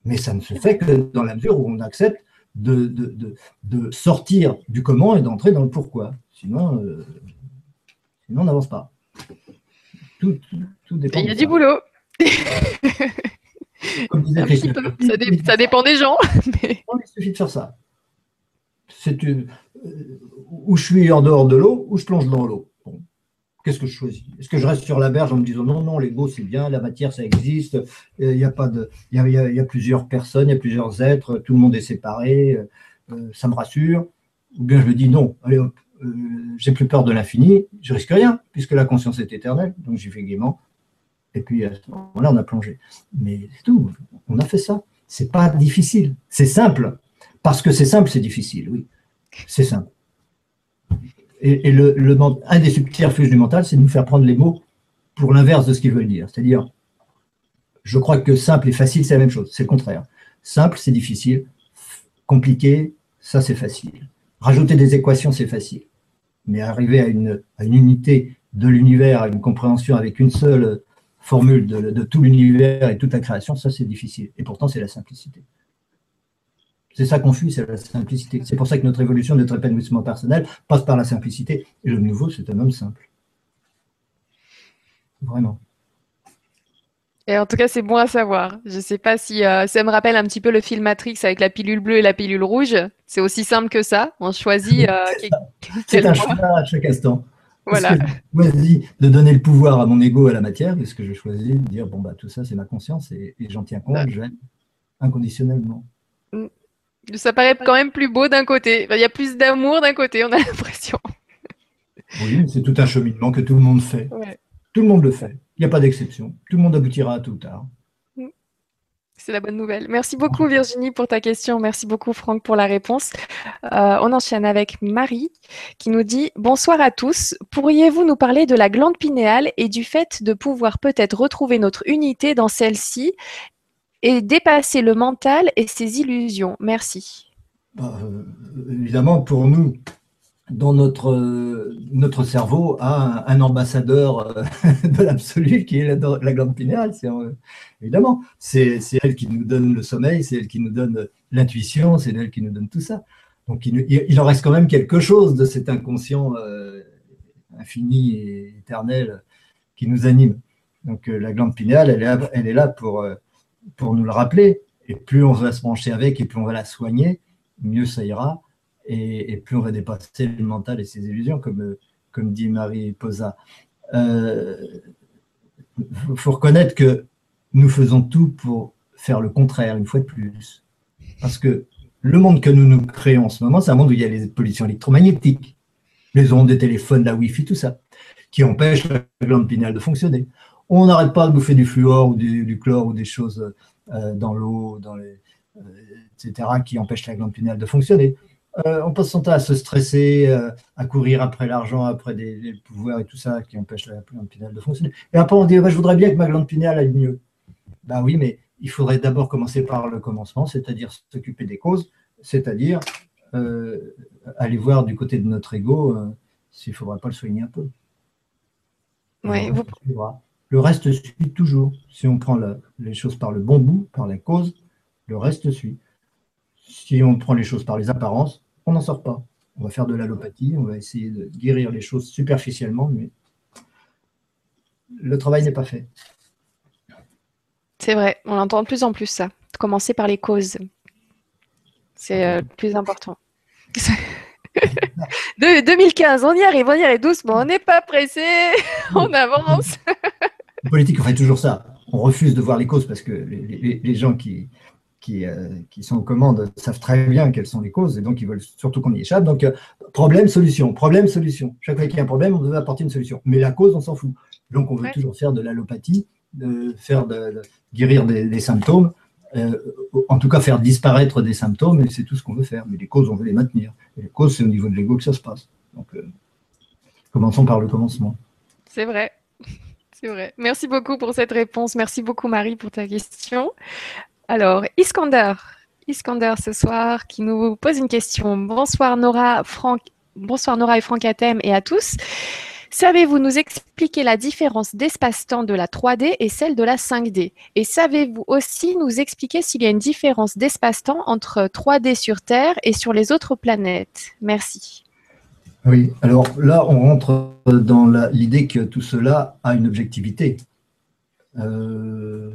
Mais ça ne se fait que dans la mesure où on accepte de, de, de, sortir du comment et d'entrer dans le pourquoi. Sinon, euh, sinon on n'avance pas. Tout, tout, dépend. Il y a du boulot. ça, dépend des gens. Mais... il suffit de faire ça. C'est une, euh, où je suis en dehors de l'eau, ou je plonge dans l'eau. Qu'est-ce que je choisis? Est-ce que je reste sur la berge en me disant non, non, l'ego c'est bien, la matière ça existe, il y a pas de, il y a, plusieurs personnes, il y a plusieurs êtres, tout le monde est séparé, euh, ça me rassure. Ou bien je me dis non, allez hop, euh, j'ai plus peur de l'infini, je risque rien puisque la conscience est éternelle, donc j'y fais gaiement. Et puis à ce moment-là, on a plongé. Mais c'est tout, on a fait ça. C'est pas difficile, c'est simple. Parce que c'est simple, c'est difficile, oui. C'est simple. Et, le, un des subterfuges du mental, c'est de nous faire prendre les mots pour l'inverse de ce qu'ils veulent dire. C'est-à-dire, je crois que simple et facile, c'est la même chose. C'est le contraire. Simple, c'est difficile. Compliqué, ça, c'est facile. Rajouter des équations, c'est facile. Mais arriver à une, unité de l'univers, à une compréhension avec une seule formule de tout l'univers et toute la création, ça, c'est difficile. Et pourtant, c'est la simplicité. C'est ça qu'on fuit, c'est la simplicité. C'est pour ça que notre évolution, notre épanouissement personnel passe par la simplicité. Et le nouveau, c'est un homme simple. Vraiment. Et en tout cas, c'est bon à savoir. Je ne sais pas si euh, ça me rappelle un petit peu le film Matrix avec la pilule bleue et la pilule rouge. C'est aussi simple que ça. On choisit. Euh, c'est un choix à chaque instant. Voilà. je choisis de donner le pouvoir à mon ego, à la matière, parce que je choisis de dire bon bah tout ça c'est ma conscience et, j'en tiens compte, j'aime inconditionnellement. Mm. Ça paraît quand même plus beau d'un côté. Il y a plus d'amour d'un côté, on a l'impression. Oui, c'est tout un cheminement que tout le monde fait. Tout le monde le fait. Il n'y a pas d'exception. Tout le monde aboutira tout ou tard. Mm. C'est la bonne nouvelle. Merci beaucoup Virginie pour ta question. Merci beaucoup Franck pour la réponse. Euh, on enchaîne avec Marie qui nous dit Bonsoir à tous. Pourriez-vous nous parler de la glande pinéale et du fait de pouvoir peut-être retrouver notre unité dans celle-ci? Et dépasser le mental et ses illusions. Merci. Bah, euh, évidemment, pour nous, dans notre, notre cerveau a un, ambassadeur euh, de l'absolu qui est la, la glande pinéale. évidemment, c'est elle qui nous donne le sommeil, c'est elle qui nous donne l'intuition, c'est elle qui nous donne tout ça. Donc il, en reste quand même quelque chose de cet inconscient euh, infini et éternel qui nous anime. Donc la glande pinéale, elle est là pour pour nous le rappeler. Et plus on va se brancher avec et plus on va la soigner, mieux ça ira. Et, plus on va dépasser le mental et ses illusions, comme, dit Marie Posa. Il euh, faut reconnaître que nous faisons tout pour faire le contraire, une fois de plus. Parce que le monde que nous nous créons en ce moment, c'est un monde où il y a les pollutions électromagnétiques, les ondes des téléphones, la Wi-Fi, tout ça, qui empêchent la glande pinéale de fonctionner on n'arrête pas de bouffer du fluor ou du, chlore ou des choses euh, dans l'eau, dans les, euh, etc., qui empêchent la glande pinéale de fonctionner. Euh, on passe son temps à se stresser, à courir après l'argent, après des, pouvoirs et tout ça qui empêche la glande pinéale de fonctionner. Et après, on dit bah, Je voudrais bien que ma glande pinéale aille mieux. Ben oui, mais il faudrait d'abord commencer par le commencement, c'est-à-dire s'occuper des causes, c'est-à-dire aller voir du côté de notre ego s'il ne faudrait pas le soigner un peu. Oui, vous... Le reste suit toujours. Si on prend les choses par le bon bout, par la cause, le reste suit. Si on prend les choses par les apparences, on n'en sort pas. On va faire de l'allopathie, on va essayer de guérir les choses superficiellement, mais le travail n'est pas fait. C'est vrai, on entend de plus en plus ça. Commencer par les causes. C'est euh, le plus important. de 2015, on y arrive, on y arrive doucement, on n'est pas pressé, on avance. En politique, on fait toujours ça. On refuse de voir les causes parce que les, gens qui, euh, qui, sont aux commandes savent très bien quelles sont les causes et donc ils veulent surtout qu'on y échappe. Donc, euh, problème, solution, problème, solution. Chaque fois qu'il y a un problème, on doit apporter une solution. Mais la cause, on s'en fout. Donc, on veut toujours faire de l'allopathie, de faire de, guérir des, symptômes, euh, en tout cas faire disparaître des symptômes, et c'est tout ce qu'on veut faire. Mais les causes, on veut les maintenir. Et les causes, c'est au niveau de l'ego que ça se passe. Donc, commençons par le commencement. C'est vrai. C'est vrai. Merci beaucoup pour cette réponse. Merci beaucoup, Marie, pour ta question. Alors, Iskander, Iskander ce soir, qui nous pose une question. Bonsoir Nora, Franck. Bonsoir Nora et Franck Atem et à tous. Savez-vous nous expliquer la différence d'espace-temps de la 3D et celle de la 5D Et savez-vous aussi nous expliquer s'il y a une différence d'espace-temps entre 3D sur Terre et sur les autres planètes? Merci. Oui, alors là, on rentre dans l'idée que tout cela a une objectivité, euh,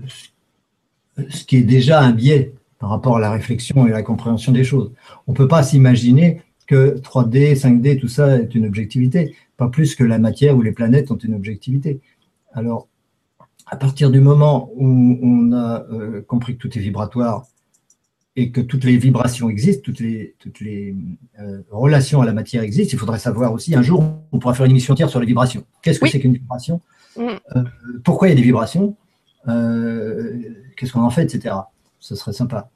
ce qui est déjà un biais par rapport à la réflexion et la compréhension des choses. On ne peut pas s'imaginer que 3D, 5D, tout ça est une objectivité, pas plus que la matière ou les planètes ont une objectivité. Alors, à partir du moment où on a euh, compris que tout est vibratoire et que toutes les vibrations existent, toutes les, toutes les euh, relations à la matière existent, il faudrait savoir aussi, un jour, on pourra faire une émission entière sur les vibrations. Qu'est-ce que c'est qu'une vibration? Mm. euh, Pourquoi il y a des vibrations? Qu'est-ce qu'on en fait, etc. Ce serait sympa.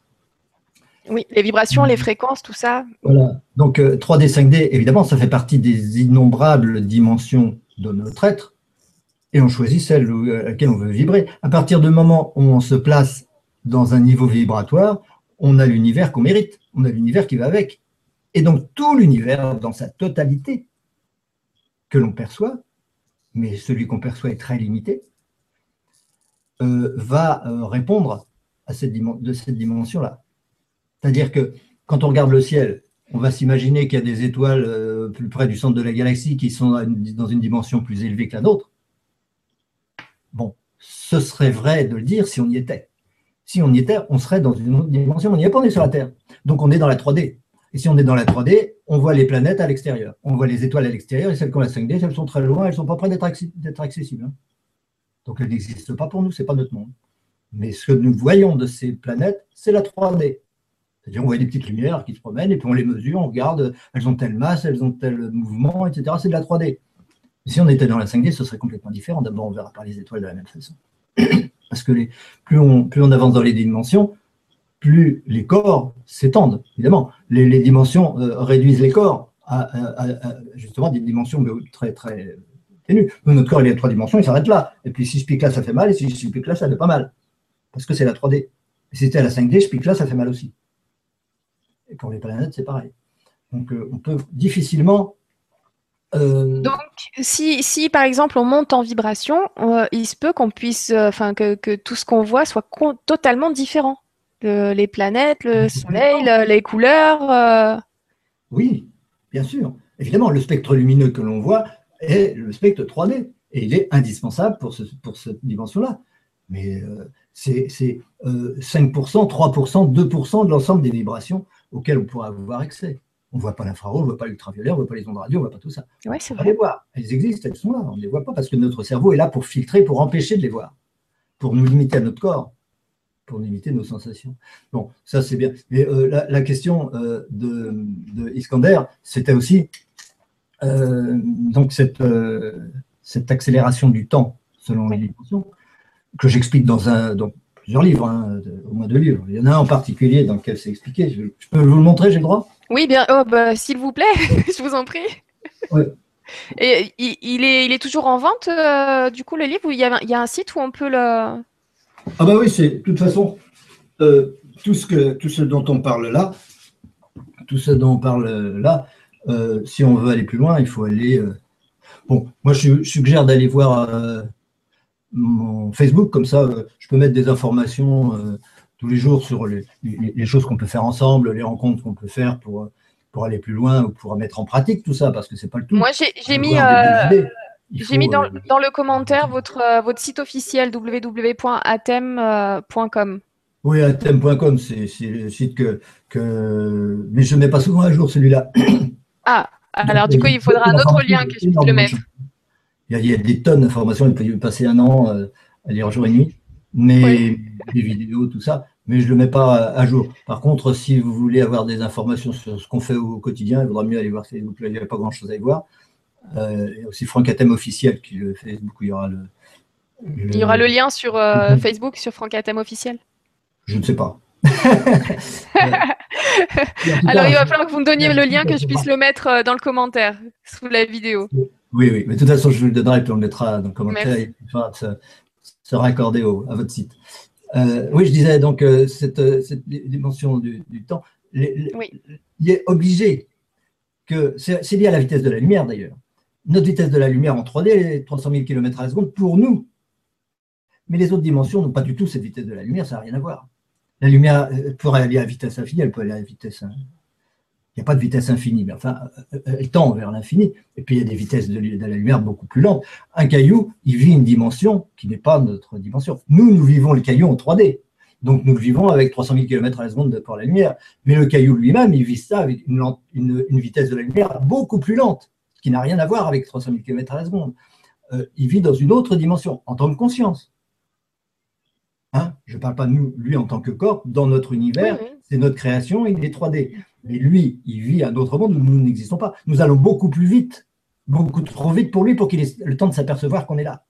Oui, les vibrations, les fréquences, tout ça. Voilà. Donc 3D, euh, 5D, évidemment, ça fait partie des innombrables dimensions de notre être, et on choisit celle à laquelle on veut vibrer. À partir du moment où on se place dans un niveau vibratoire, on a l'univers qu'on mérite, on a l'univers qui va avec. Et donc tout l'univers dans sa totalité que l'on perçoit, mais celui qu'on perçoit est très limité, euh, va euh, répondre à cette de cette dimension-là. C'est-à-dire que quand on regarde le ciel, on va s'imaginer qu'il y a des étoiles euh, plus près du centre de la galaxie qui sont dans une dimension plus élevée que la nôtre. Bon, ce serait vrai de le dire si on y était. Si on y était, on serait dans une autre dimension. On n'y est pas, on est sur la Terre. Donc on est dans la 3D. Et si on est dans la 3D, on voit les planètes à l'extérieur. On voit les étoiles à l'extérieur et celles qui ont la 5D, elles sont très loin, elles ne sont pas près d'être accessibles. Hein. Donc elles n'existent pas pour nous, ce n'est pas notre monde. Mais ce que nous voyons de ces planètes, c'est la 3D. C'est-à-dire, on voit des petites lumières qui se promènent et puis on les mesure, on regarde, elles ont telle masse, elles ont tel mouvement, etc. C'est de la 3D. Si on était dans la 5D, ce serait complètement différent. D'abord, on verra pas les étoiles de la même façon. Parce que les, plus, on, plus on avance dans les dimensions, plus les corps s'étendent, évidemment. Les, dimensions euh, réduisent les corps à, justement des dimensions très, très ténues. notre corps, il est à trois dimensions, il s'arrête là. Et puis si je pique là, ça fait mal, et si je pique là, ça fait pas mal. Parce que c'est la 3D. Et si c'était à la 5D, je pique là, ça fait mal aussi. Et pour les planètes, c'est pareil. Donc, euh, on peut difficilement. Euh, Donc, si, si, par exemple on monte en vibration, euh, il se peut qu'on puisse, enfin que, tout ce qu'on voit soit totalement différent. les planètes, le soleil, les couleurs. Oui, bien sûr. Évidemment, le spectre lumineux que l'on voit est le spectre 3D et il est indispensable pour, ce, pour cette dimension-là. Mais c'est 5%, 3%, 2% de l'ensemble des vibrations auxquelles on pourra avoir accès. On ne voit pas l'infrarouge, on ne voit pas l'ultraviolet, on ne voit pas les ondes radio, on ne voit pas tout ça. Ouais, on va les voir. Elles existent, elles sont là. On ne les voit pas parce que notre cerveau est là pour filtrer, pour empêcher de les voir, pour nous limiter à notre corps, pour limiter nos sensations. Bon, ça c'est bien. Mais euh, la, question euh, de, Iskander, c'était aussi euh, donc cette, cette accélération du temps selon les dimensions que j'explique dans un. Plusieurs livres, hein, au moins deux livres. Il y en a un en particulier dans lequel c'est expliqué. Je, peux vous le montrer, j'ai le droit? Oui, bien. Oh, bah, s'il vous plaît, je vous en prie. Et il, est, il est toujours en vente, euh, du coup, le livre, il y, a, il y a un site où on peut le. Ah, bah oui, c'est. De toute façon, euh, tout, ce que, tout ce dont on parle là, tout ce dont on parle là, euh, si on veut aller plus loin, il faut aller. bon, moi, je, je suggère d'aller voir mon Facebook, comme ça, je peux mettre des informations tous les jours sur les, choses qu'on peut faire ensemble, les rencontres qu'on peut faire pour, pour aller plus loin ou pour mettre en pratique tout ça, parce que c'est pas le tout. Moi, j'ai mis, euh, j'ai mis dans, dans, le commentaire votre, votre site officiel www.atem.com. Oui, atem.com, c'est le site que, que. Mais je ne mets pas souvent à jour celui-là. Ah, alors du coup, il faudra un autre lien que je puisse le mettre. Il y, a, des tonnes d'informations, il peut y passer un an euh, à lire jour et nuit, mais des vidéos, tout ça, mais je ne le mets pas à, jour. Par contre, si vous voulez avoir des informations sur ce qu'on fait au quotidien, il vaudra mieux aller voir Facebook, il n'y a pas grand-chose à y voir. Euh, il y a aussi Franck Atem officiel qui le beaucoup, il y aura le, Il y aura le lien sur euh, Facebook, sur Franck Atem officiel? Je ne sais pas. Alors, il va falloir que vous me donniez le lien, que je puisse le mettre dans le commentaire sous la vidéo. Oui, oui, mais de toute façon, je vous le donnerai et puis on le mettra dans le commentaire. Ça sera accordé à votre site. Euh, oui, je disais donc euh, cette, dimension du, temps, il est obligé que, c'est lié à la vitesse de la lumière d'ailleurs, notre vitesse de la lumière en 3D est 300 000 km à la seconde pour nous. Mais les autres dimensions n'ont pas du tout cette vitesse de la lumière, ça n'a rien à voir. La lumière peut aller à vitesse infinie, elle peut aller à vitesse. Il n'y a pas de vitesse infinie, mais enfin, elle tend vers l'infini. Et puis il y a des vitesses de, la lumière beaucoup plus lentes. Un caillou, il vit une dimension qui n'est pas notre dimension. Nous, nous vivons le caillou en 3D. Donc nous le vivons avec 300 000 km à la seconde pour la lumière. Mais le caillou lui-même, il vit ça avec une, une, vitesse de la lumière beaucoup plus lente, ce qui n'a rien à voir avec 300 000 km à la seconde. Euh, il vit dans une autre dimension, en tant que conscience. Hein? Je ne parle pas de nous, lui en tant que corps, dans notre univers, c'est notre création, il est 3D. Mais lui, il vit un autre monde où nous n'existons pas. Nous allons beaucoup plus vite, beaucoup trop vite pour lui pour qu'il ait le temps de s'apercevoir qu'on est là.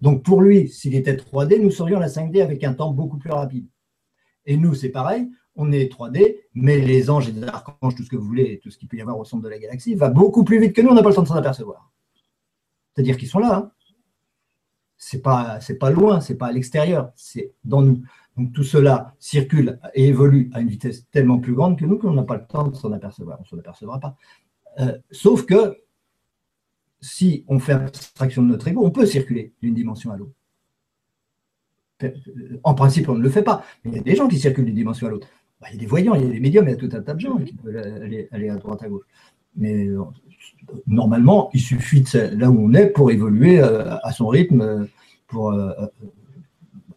Donc pour lui, s'il était 3D, nous serions la 5D avec un temps beaucoup plus rapide. Et nous, c'est pareil, on est 3D, mais les anges et les archanges, tout ce que vous voulez, tout ce qu'il peut y avoir au centre de la galaxie, va beaucoup plus vite que nous, on n'a pas le temps de s'en apercevoir. C'est-à-dire qu'ils sont là. Hein c'est pas c'est pas loin, c'est pas à l'extérieur, c'est dans nous. Donc tout cela circule et évolue à une vitesse tellement plus grande que nous qu'on n'a pas le temps de s'en apercevoir. On ne s'en apercevra pas. Euh, sauf que si on fait abstraction de notre ego, on peut circuler d'une dimension à l'autre. En principe, on ne le fait pas. Mais il y a des gens qui circulent d'une dimension à l'autre. Bah, il y a des voyants, il y a des médiums, il y a tout un tas de gens qui peuvent aller, aller à droite à gauche. Mais euh, normalement, il suffit de là où on est pour évoluer euh, à son rythme, euh, pour euh,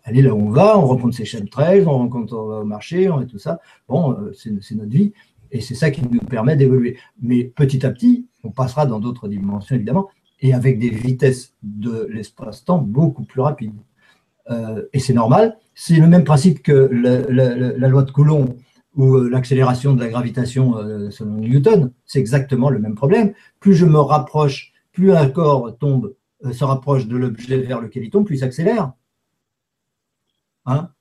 aller là où on va, on rencontre ses 13, on rencontre on au marché, on et tout ça. Bon, c'est notre vie et c'est ça qui nous permet d'évoluer. Mais petit à petit, on passera dans d'autres dimensions évidemment et avec des vitesses de l'espace-temps beaucoup plus rapides. et c'est normal. C'est le même principe que la loi de Coulomb ou euh, l'accélération de la gravitation euh, selon Newton, c'est exactement le même problème. Plus je me rapproche, plus un corps tombe, euh, se rapproche de l'objet vers lequel il tombe, plus il s'accélère. Hein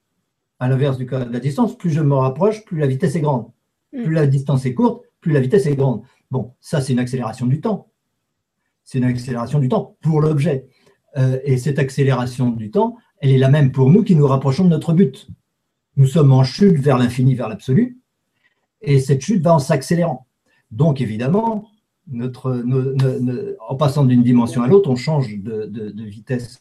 à l'inverse de la distance, plus je me rapproche, plus la vitesse est grande. Mm. Plus la distance est courte, plus la vitesse est grande. Bon, ça c'est une accélération du temps. C'est une accélération du temps pour l'objet. et cette accélération du temps, elle est la même pour nous qui nous rapprochons de notre but. Nous sommes en chute vers l'infini, vers l'absolu, et cette chute va en s'accélérant. Donc évidemment, notre, en passant d'une dimension à l'autre, on change de, vitesse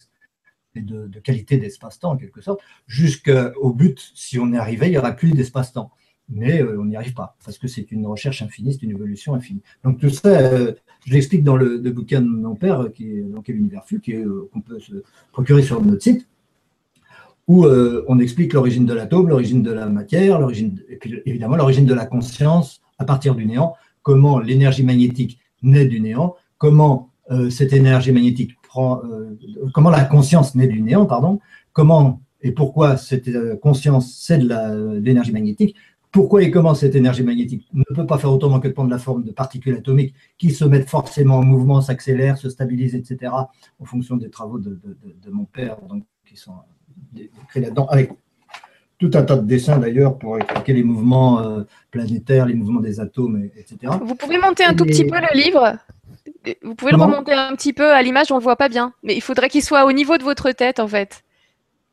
et de, qualité d'espace-temps en quelque sorte, jusqu'au but, si on y arrivait, il n'y aura plus d'espace-temps. Mais euh, on n'y arrive pas, parce que c'est une recherche infinie, c'est une évolution infinie. Donc tout ça, euh, je l'explique dans le, bouquin de mon père, qui est, dans quel univers fut, euh, qu'on peut se procurer sur notre site où euh, on explique l'origine de l'atome, l'origine de la matière, l'origine, et puis évidemment l'origine de la conscience à partir du néant, comment l'énergie magnétique naît du néant, comment euh, cette énergie magnétique prend, euh, comment la conscience naît du néant, pardon, comment et pourquoi cette conscience c'est de l'énergie magnétique, pourquoi et comment cette énergie magnétique ne peut pas faire autrement que de prendre la forme de particules atomiques qui se mettent forcément en mouvement, s'accélèrent, se stabilisent, etc., en fonction des travaux de, de mon père, donc, qui sont écrit là-dedans, avec tout un tas de dessins d'ailleurs pour expliquer les mouvements euh, planétaires, les mouvements des atomes, etc. Vous pouvez monter un tout petit peu le livre? Vous pouvez le remonter un petit peu à l'image, on ne le voit pas bien. Mais il faudrait qu'il soit au niveau de votre tête en fait.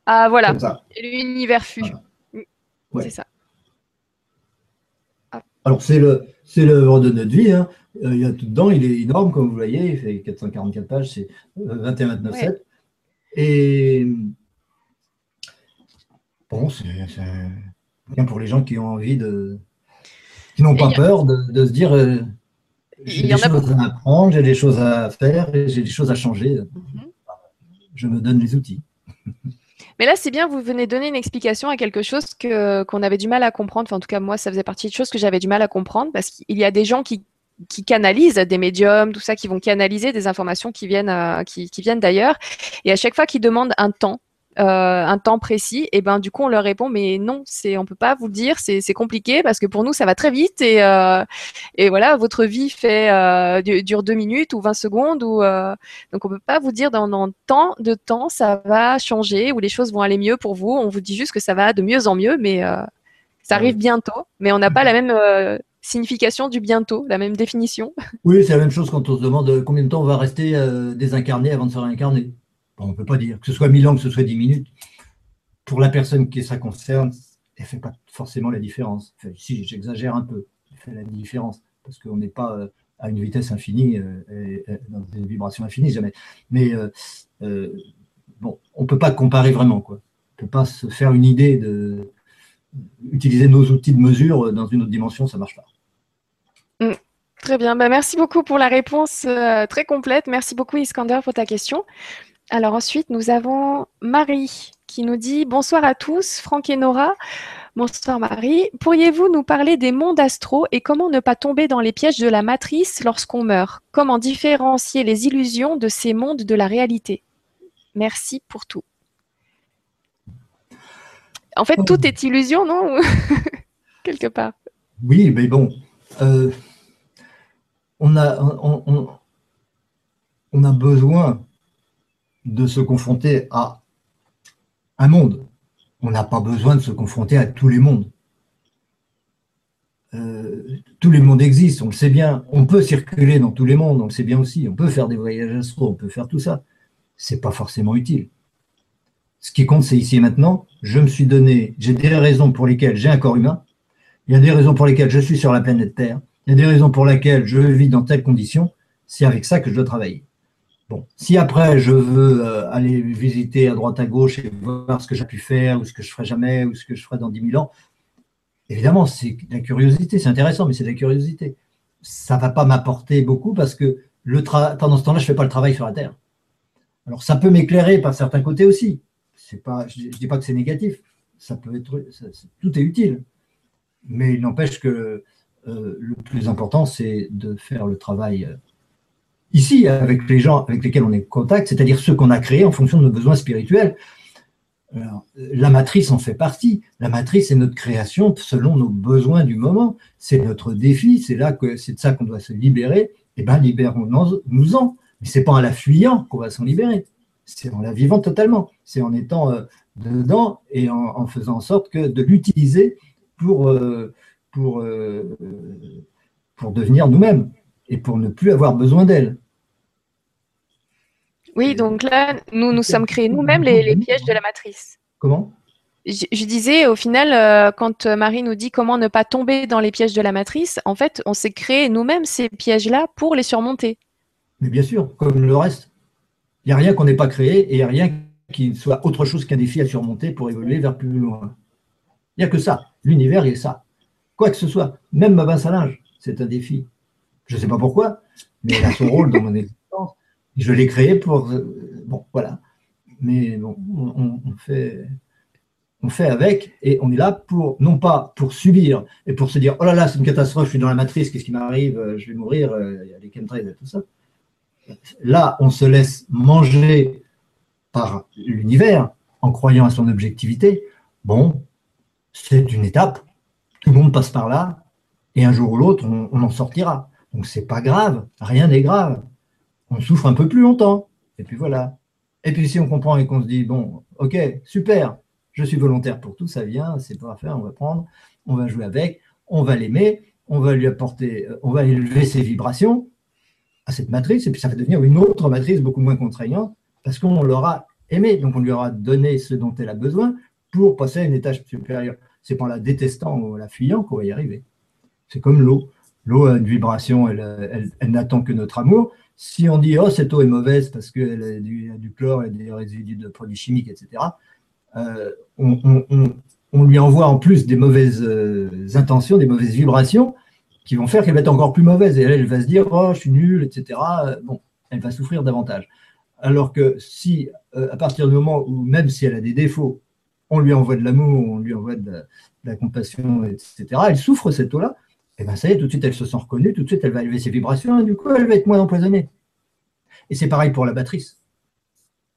Ah voilà, l'univers fut. C'est ça. Alors c'est le c'est l'œuvre de notre vie. Hein. Euh, il y a tout dedans, il est énorme comme vous voyez, il fait 444 pages, c'est 21 29 7. Et bon, c'est bien pour les gens qui ont envie de. qui n'ont pas peur de, se dire euh, j'ai des choses à apprendre, j'ai des choses à faire, j'ai des choses à changer. Mhm. Je me donne les outils. Mais là, c'est bien, vous venez donner une explication à quelque chose qu'on avait du mal à comprendre. Enfin, en tout cas, moi, ça faisait partie de choses que j'avais du mal à comprendre parce qu'il y a des gens qui, qui canalisent des médiums, tout ça, qui vont canaliser des informations qui viennent, euh, qui, qui, viennent d'ailleurs. Et à chaque fois qu'ils demandent un temps, un temps précis, et ben du coup on leur répond mais non, c'est on peut pas vous le dire, c'est compliqué parce que pour nous ça va très vite et euh, et voilà votre vie fait euh, dure deux minutes ou 20 secondes ou donc on peut pas vous dire dans, dans tant de temps ça va changer ou les choses vont aller mieux pour vous. On vous dit juste que ça va de mieux en mieux, mais ça arrive bientôt, mais on n'a pas la même signification du bientôt, la même définition. Oui, c'est la même chose quand on se demande combien de temps on va rester désincarné avant de se réincarner on ne peut pas dire que ce soit 1000 ans, que ce soit 10 minutes. Pour la personne qui ça concerne, elle ne fait pas forcément la différence. si j'exagère un peu, elle fait la différence parce qu'on n'est pas euh, à une vitesse infinie, et, dans des vibrations infinies, jamais. Mais bon, on ne peut pas comparer vraiment. Quoi. On ne peut pas se faire une idée de utiliser nos outils de mesure dans une autre dimension, ça ne marche pas. Mm. Très bien, bah, merci beaucoup pour la réponse très complète. Merci beaucoup Iskander pour ta question. Alors ensuite, nous avons Marie qui nous dit Bonsoir à tous, Franck et Nora. Bonsoir Marie. Pourriez-vous nous parler des mondes astraux et comment ne pas tomber dans les pièges de la matrice lorsqu'on meurt? Comment différencier les illusions de ces mondes de la réalité? Merci pour tout. En fait, tout est illusion, non? Quelque part. Oui, mais bon, euh, on a besoin de se confronter à un monde. On n'a pas besoin de se confronter à tous les mondes. Euh, tous les mondes existent, on le sait bien. On peut circuler dans tous les mondes, on le sait bien aussi. On peut faire des voyages astro, on peut faire tout ça. C'est pas forcément utile. Ce qui compte, c'est ici et maintenant. Je me suis donné, j'ai des raisons pour lesquelles j'ai un corps humain. Il y a des raisons pour lesquelles je suis sur la planète Terre. Il y a des raisons pour lesquelles je vis dans telles conditions. C'est avec ça que je dois travailler. Si après je veux euh, aller visiter à droite à gauche et voir ce que j'ai pu faire ou ce que je ferai jamais ou ce que je ferai dans 10 000 ans, évidemment, c'est de la curiosité, c'est intéressant, mais c'est de la curiosité. Ça ne va pas m'apporter beaucoup parce que le pendant ce temps-là, je ne fais pas le travail sur la Terre. Alors, ça peut m'éclairer par certains côtés aussi. Je ne dis pas que c'est négatif, ça peut être, tout est utile. Mais il n'empêche que euh, le plus important, c'est de faire le travail euh, ici, avec les gens avec lesquels on est en contact, c'est-à-dire ceux qu'on a créés en fonction de nos besoins spirituels. la matrice en fait partie. La matrice est notre création selon nos besoins du moment. C'est notre défi. C'est là que c'est de ça qu'on doit se libérer. Eh bien, libérons-nous-en. Mais c'est pas en la fuyant qu'on va s'en libérer. C'est en la vivant totalement. C'est en étant euh, dedans et en, faisant en sorte que de l'utiliser pour, euh, pour, euh, pour devenir nous-mêmes et pour ne plus avoir besoin d'elle. Oui, donc là, nous nous sommes créés nous-mêmes les, pièges de la matrice. Comment? Je, disais, au final, euh, quand Marie nous dit comment ne pas tomber dans les pièges de la matrice, en fait, on s'est créé nous-mêmes ces pièges-là pour les surmonter. Mais bien sûr, comme le reste. Il n'y a rien qu'on n'ait pas créé et il n'y a rien qui soit autre chose qu'un défi à surmonter pour évoluer vers plus loin. Il n'y a que ça. L'univers est ça. Quoi que ce soit, même ma basse à linge, c'est un défi. Je ne sais pas pourquoi, mais elle a son rôle dans mon existence. Je l'ai créé pour. Euh, bon, voilà. Mais bon, on, fait, on fait avec et on est là pour, non pas pour subir et pour se dire oh là là, c'est une catastrophe, je suis dans la matrice, qu'est-ce qui m'arrive, euh, je vais mourir, euh, il y a les chemtrails et tout ça. Là, on se laisse manger par l'univers en croyant à son objectivité. Bon, c'est une étape, tout le monde passe par là et un jour ou l'autre, on en sortira. Donc c'est pas grave, rien n'est grave. On souffre un peu plus longtemps, et puis voilà. Et puis si on comprend et qu'on se dit, bon, ok, super, je suis volontaire pour tout, ça vient, c'est pas à faire, on va prendre, on va jouer avec, on va l'aimer, on va lui apporter, euh, on va élever ses vibrations à cette matrice, et puis ça va devenir une autre matrice beaucoup moins contraignante, parce qu'on l'aura aimé, donc on lui aura donné ce dont elle a besoin pour passer à une étage supérieure. C'est pas en la détestant ou en la fuyant qu'on va y arriver. C'est comme l'eau. L'eau a une vibration, elle, n'attend que notre amour. Si on dit, oh, cette eau est mauvaise parce qu'elle a du, chlore et des résidus de produits chimiques, etc., euh, on, lui envoie en plus des mauvaises euh, intentions, des mauvaises vibrations qui vont faire qu'elle va être encore plus mauvaise. Et elle, elle va se dire, oh, je suis nulle, etc. Euh, bon, elle va souffrir davantage. Alors que si, à partir du moment où, même si elle a des défauts, on lui envoie de l'amour, on lui envoie de la compassion, etc., elle souffre cette eau-là, et eh bien ça y est, tout de suite, elle se sent reconnue, tout de suite, elle va élever ses vibrations, et du coup, elle va être moins empoisonnée. Et c'est pareil pour la battrice.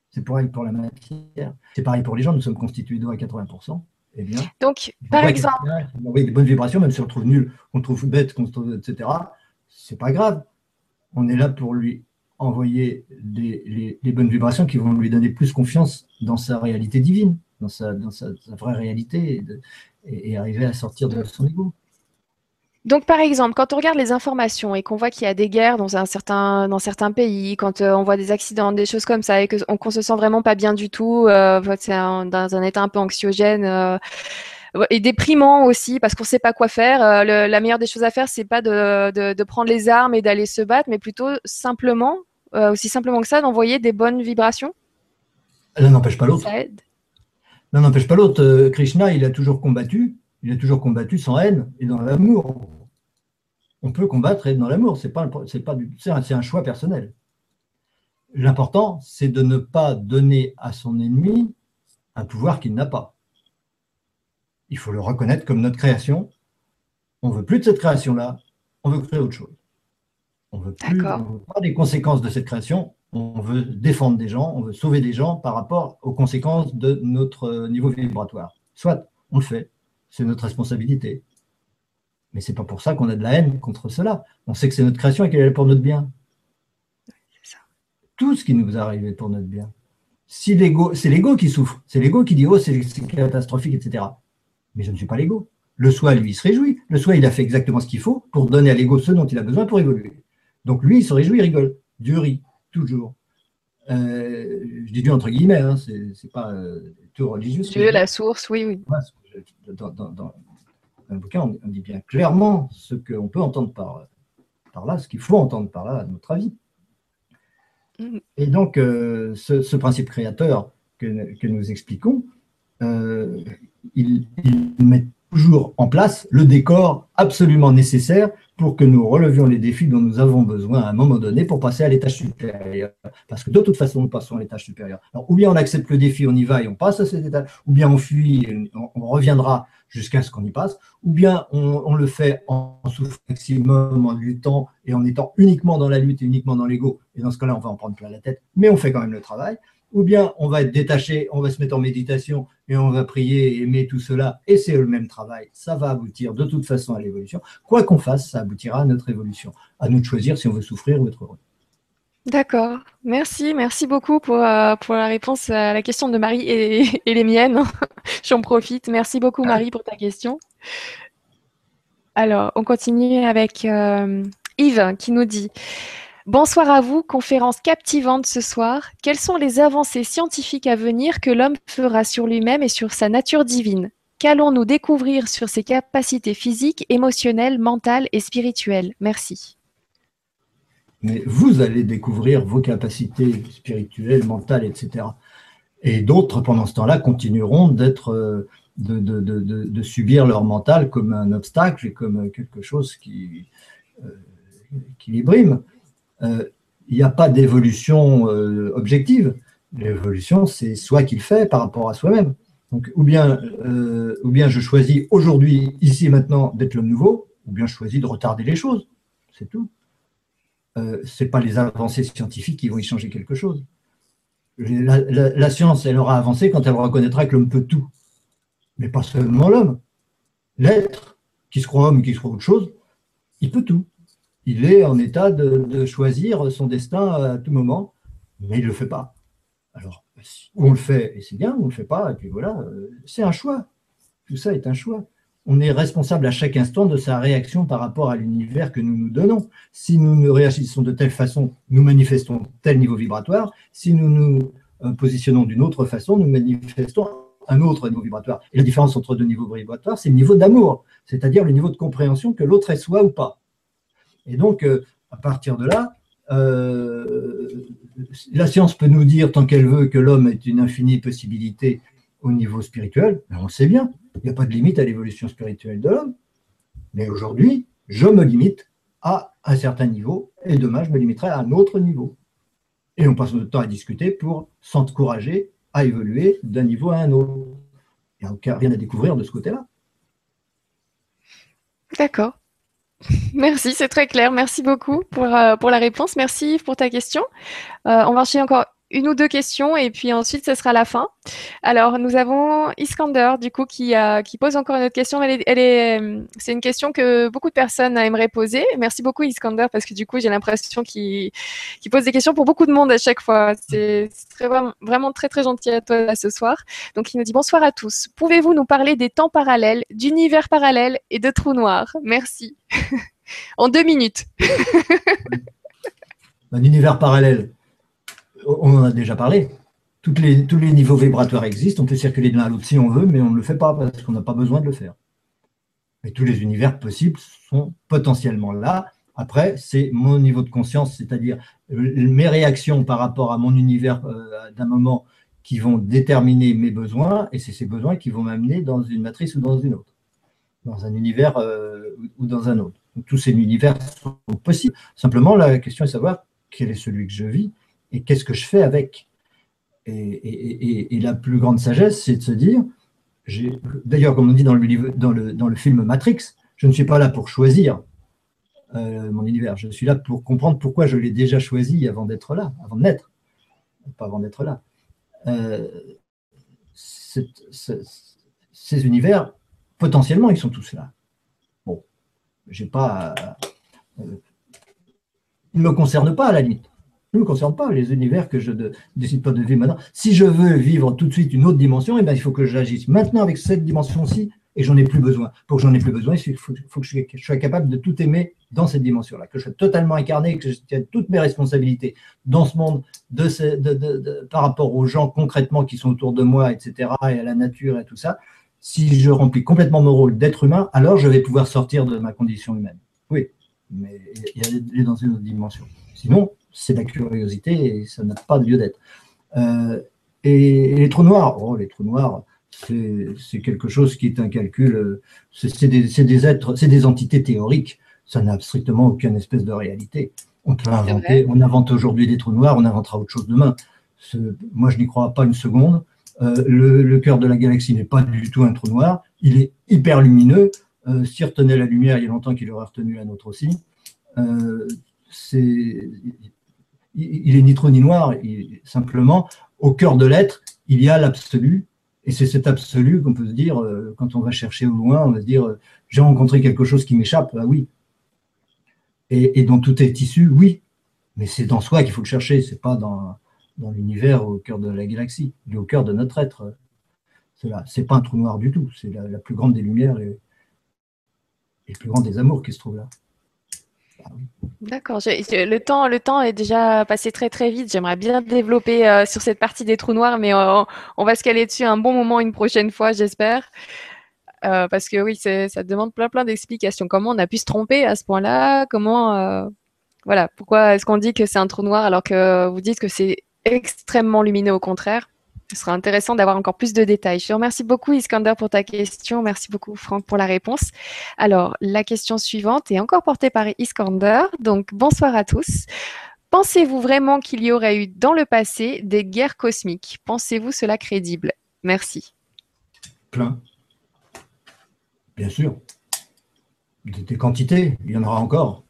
C'est pareil pour la matière. C'est pareil pour les gens, nous sommes constitués d'eau à 80%. Eh bien, Donc, par exemple. On envoie des bonnes vibrations, même si on trouve nul, on trouve bête, etc. C'est pas grave. On est là pour lui envoyer les, bonnes vibrations qui vont lui donner plus confiance dans sa réalité divine, dans sa, dans sa, vraie réalité, et, et, arriver à sortir de son ego. Donc, par exemple, quand on regarde les informations et qu'on voit qu'il y a des guerres dans, un certain, dans certains pays, quand euh, on voit des accidents, des choses comme ça, et qu'on ne se sent vraiment pas bien du tout, euh, c'est dans un état un peu anxiogène, euh, et déprimant aussi parce qu'on ne sait pas quoi faire. la meilleure des choses à faire, c'est pas de, prendre les armes et d'aller se battre, mais plutôt simplement, aussi simplement que ça, d'envoyer des bonnes vibrations. L'un n'empêche pas l'autre. L'un n'empêche pas l'autre. Krishna, il a toujours combattu. Il a toujours combattu sans haine et dans l'amour. On peut combattre et être dans l'amour. C'est pas, c'est pas, c'est un choix personnel. L'important, c'est de ne pas donner à son ennemi un pouvoir qu'il n'a pas. Il faut le reconnaître comme notre création. On veut plus de cette création-là, on veut créer autre chose. On veut plus veut pas des conséquences de cette création, on veut défendre des gens, on veut sauver des gens par rapport aux conséquences de notre niveau vibratoire. Soit on le fait, c'est notre responsabilité. Mais c'est pas pour ça qu'on a de la haine contre cela. On sait que c'est notre création et qu'elle est pour notre bien tout ce qui nous est arrivé pour notre bien. Si l'ego, c'est l'ego qui souffre, c'est l'ego qui dit oh c'est catastrophique, etc. Mais je ne suis pas l'ego. Le soi, lui, il se réjouit. Le soi, il a fait exactement ce qu'il faut pour donner à l'ego ce dont il a besoin pour évoluer. Donc lui, il se réjouit, il rigole. Dieu rit, toujours. Euh, je dis Dieu entre guillemets, hein, c'est pas euh, tout religieux. Dieu, la source, oui, oui. Dans, dans, le bouquin, on, dit bien clairement ce qu'on peut entendre par, par là, ce qu'il faut entendre par là, à notre avis. Mm. Et donc, euh, ce, principe créateur que, nous expliquons, euh, il, met toujours en place le décor absolument nécessaire pour que nous relevions les défis dont nous avons besoin à un moment donné pour passer à l'étage supérieur. Parce que de toute façon, nous passons à l'étage supérieur. Ou bien on accepte le défi, on y va et on passe à cet étage, ou bien on fuit, et on reviendra jusqu'à ce qu'on y passe, ou bien on, le fait en, souffrant maximum, en luttant et en étant uniquement dans la lutte et uniquement dans l'ego, et dans ce cas-là, on va en prendre plein la tête, mais on fait quand même le travail, ou bien on va être détaché, on va se mettre en méditation et on va prier, aimer tout cela, et c'est le même travail, ça va aboutir de toute façon à l'évolution. Quoi qu'on fasse, ça aboutira à notre évolution, à nous de choisir si on veut souffrir ou être heureux. D'accord, merci, merci beaucoup pour, euh, la réponse à la question de Marie et, les miennes. J'en profite. Merci beaucoup Marie pour ta question. Alors, on continue avec euh, Yves qui nous dit Bonsoir à vous, conférence captivante ce soir. Quelles sont les avancées scientifiques à venir que l'homme fera sur lui-même et sur sa nature divine? Qu'allons-nous découvrir sur ses capacités physiques, émotionnelles, mentales et spirituelles? Merci mais vous allez découvrir vos capacités spirituelles, mentales, etc. Et d'autres, pendant ce temps-là, continueront euh, de, subir leur mental comme un obstacle et comme quelque chose qui, euh, qui les brime. Euh, il n'y a pas d'évolution objective. L'évolution, c'est soi qui le fait par rapport à soi-même. Donc, ou bien, ou bien je choisis aujourd'hui, ici maintenant, d'être l'homme nouveau, ou bien je choisis de retarder les choses. C'est tout. Euh, ce n'est pas les avancées scientifiques qui vont y changer quelque chose. La, science, elle aura avancé quand elle reconnaîtra que l'homme peut tout. Mais pas seulement l'homme. L'être, qui se croit homme, qui se croit autre chose, il peut tout. Il est en état de, choisir son destin à tout moment, mais il ne le fait pas. Alors, on le fait, et c'est bien, on ne le fait pas, et puis voilà, euh, c'est un choix. Tout ça est un choix on est responsable à chaque instant de sa réaction par rapport à l'univers que nous nous donnons. Si nous nous réagissons de telle façon, nous manifestons tel niveau vibratoire. Si nous nous euh, positionnons d'une autre façon, nous manifestons un autre niveau vibratoire. Et la différence entre deux niveaux vibratoires, c'est le niveau d'amour, c'est-à-dire le niveau de compréhension que l'autre est soi ou pas. Et donc, euh, à partir de là, euh, la science peut nous dire, tant qu'elle veut, que l'homme est une infinie possibilité au niveau spirituel, on le sait bien. Il n'y a pas de limite à l'évolution spirituelle de l'homme. Mais aujourd'hui, je me limite à un certain niveau et demain, je me limiterai à un autre niveau. Et on passe notre temps à discuter pour s'encourager à évoluer d'un niveau à un autre. Il n'y a rien à découvrir de ce côté-là. D'accord. Merci, c'est très clair. Merci beaucoup pour, euh, pour la réponse. Merci pour ta question. Euh, on va enchaîner encore une ou deux questions et puis ensuite ce sera la fin. Alors nous avons Iskander du coup qui, pose encore une autre question. Elle est, euh, c'est une question que beaucoup de personnes aimeraient poser. Merci beaucoup Iskander parce que du coup j'ai l'impression qu'il pose des questions pour beaucoup de monde à chaque fois. C'est vraiment, très très gentil à toi ce soir. Donc il nous dit bonsoir à tous. Pouvez-vous nous parler des temps parallèles, d'univers parallèles et de trous noirs? Merci. en deux minutes. Un univers parallèle on en a déjà parlé. tous les niveaux vibratoires existent, on peut circuler de l'un à l'autre si on veut, mais on ne le fait pas parce qu'on n'a pas besoin de le faire. Mais tous les univers possibles sont potentiellement là. Après, c'est mon niveau de conscience, c'est-à-dire mes réactions par rapport à mon univers d'un moment qui vont déterminer mes besoins, et c'est ces besoins qui vont m'amener dans une matrice ou dans une autre, dans un univers ou dans un autre tous ces univers sont possibles. Simplement, la question est de savoir quel est celui que je vis et qu'est-ce que je fais avec? Et, la plus grande sagesse, c'est de se dire, d'ailleurs, comme on dit dans le, film Matrix, je ne suis pas là pour choisir euh, mon univers, je suis là pour comprendre pourquoi je l'ai déjà choisi avant d'être là, avant de naître, pas avant d'être là. Euh, ces univers, potentiellement, ils sont tous là j'ai pas. Euh, il ne me concerne pas à la limite. Ne me concerne pas les univers que je ne décide pas de vivre maintenant. Si je veux vivre tout de suite une autre dimension, eh bien, il faut que j'agisse maintenant avec cette dimension-ci et j'en ai plus besoin. Pour que j'en ai plus besoin, il faut, que je, sois capable de tout aimer dans cette dimension-là, que je sois totalement incarné, que je tienne toutes mes responsabilités dans ce monde, de, par rapport aux gens concrètement qui sont autour de moi, etc., et à la nature et tout ça si je remplis complètement mon rôle d'être humain, alors je vais pouvoir sortir de ma condition humaine. Oui, mais il y a dans une autre dimension. Sinon, c'est la curiosité et ça n'a pas de lieu d'être. Euh, et, les trous noirs, oh, les trous noirs, c'est quelque chose qui est un calcul, c'est des, êtres, c'est des entités théoriques, ça n'a strictement aucune espèce de réalité. On peut inventer, on invente aujourd'hui des trous noirs, on inventera autre chose demain. Moi, je n'y crois pas une seconde. Euh, le, cœur de la galaxie n'est pas du tout un trou noir, il est hyper lumineux. Euh, S'il retenait la lumière, il y a longtemps qu'il aurait retenu la nôtre aussi. Euh, il, est ni trou ni noir, simplement, au cœur de l'être, il y a l'absolu, et c'est cet absolu qu'on peut se dire, quand on va chercher au loin, on va se dire, j'ai rencontré quelque chose qui m'échappe, ah oui. Et, et, dont tout est issu, oui. Mais c'est dans soi qu'il faut le chercher, c'est pas dans, dans l'univers au cœur de la galaxie. Il est au cœur de notre être. C'est là. C'est pas un trou noir du tout. C'est la, plus grande des lumières et, le plus grand des amours qui se trouve là. D'accord. Le temps, le temps est déjà passé très très vite. J'aimerais bien développer euh, sur cette partie des trous noirs, mais euh, on va se caler dessus un bon moment une prochaine fois, j'espère. Euh, parce que oui, ça demande plein plein d'explications. Comment on a pu se tromper à ce point-là? Comment, voilà, pourquoi est-ce qu'on dit que c'est un trou noir alors que vous dites que c'est extrêmement lumineux au contraire? Ce sera intéressant d'avoir encore plus de détails. Je te remercie beaucoup Iskander pour ta question. Merci beaucoup Franck pour la réponse. Alors, la question suivante est encore portée par Iskander. Donc, bonsoir à tous. Pensez-vous vraiment qu'il y aurait eu dans le passé des guerres cosmiques? Pensez-vous cela crédible? Merci. Plein. Bien sûr. Des quantités, il y en aura encore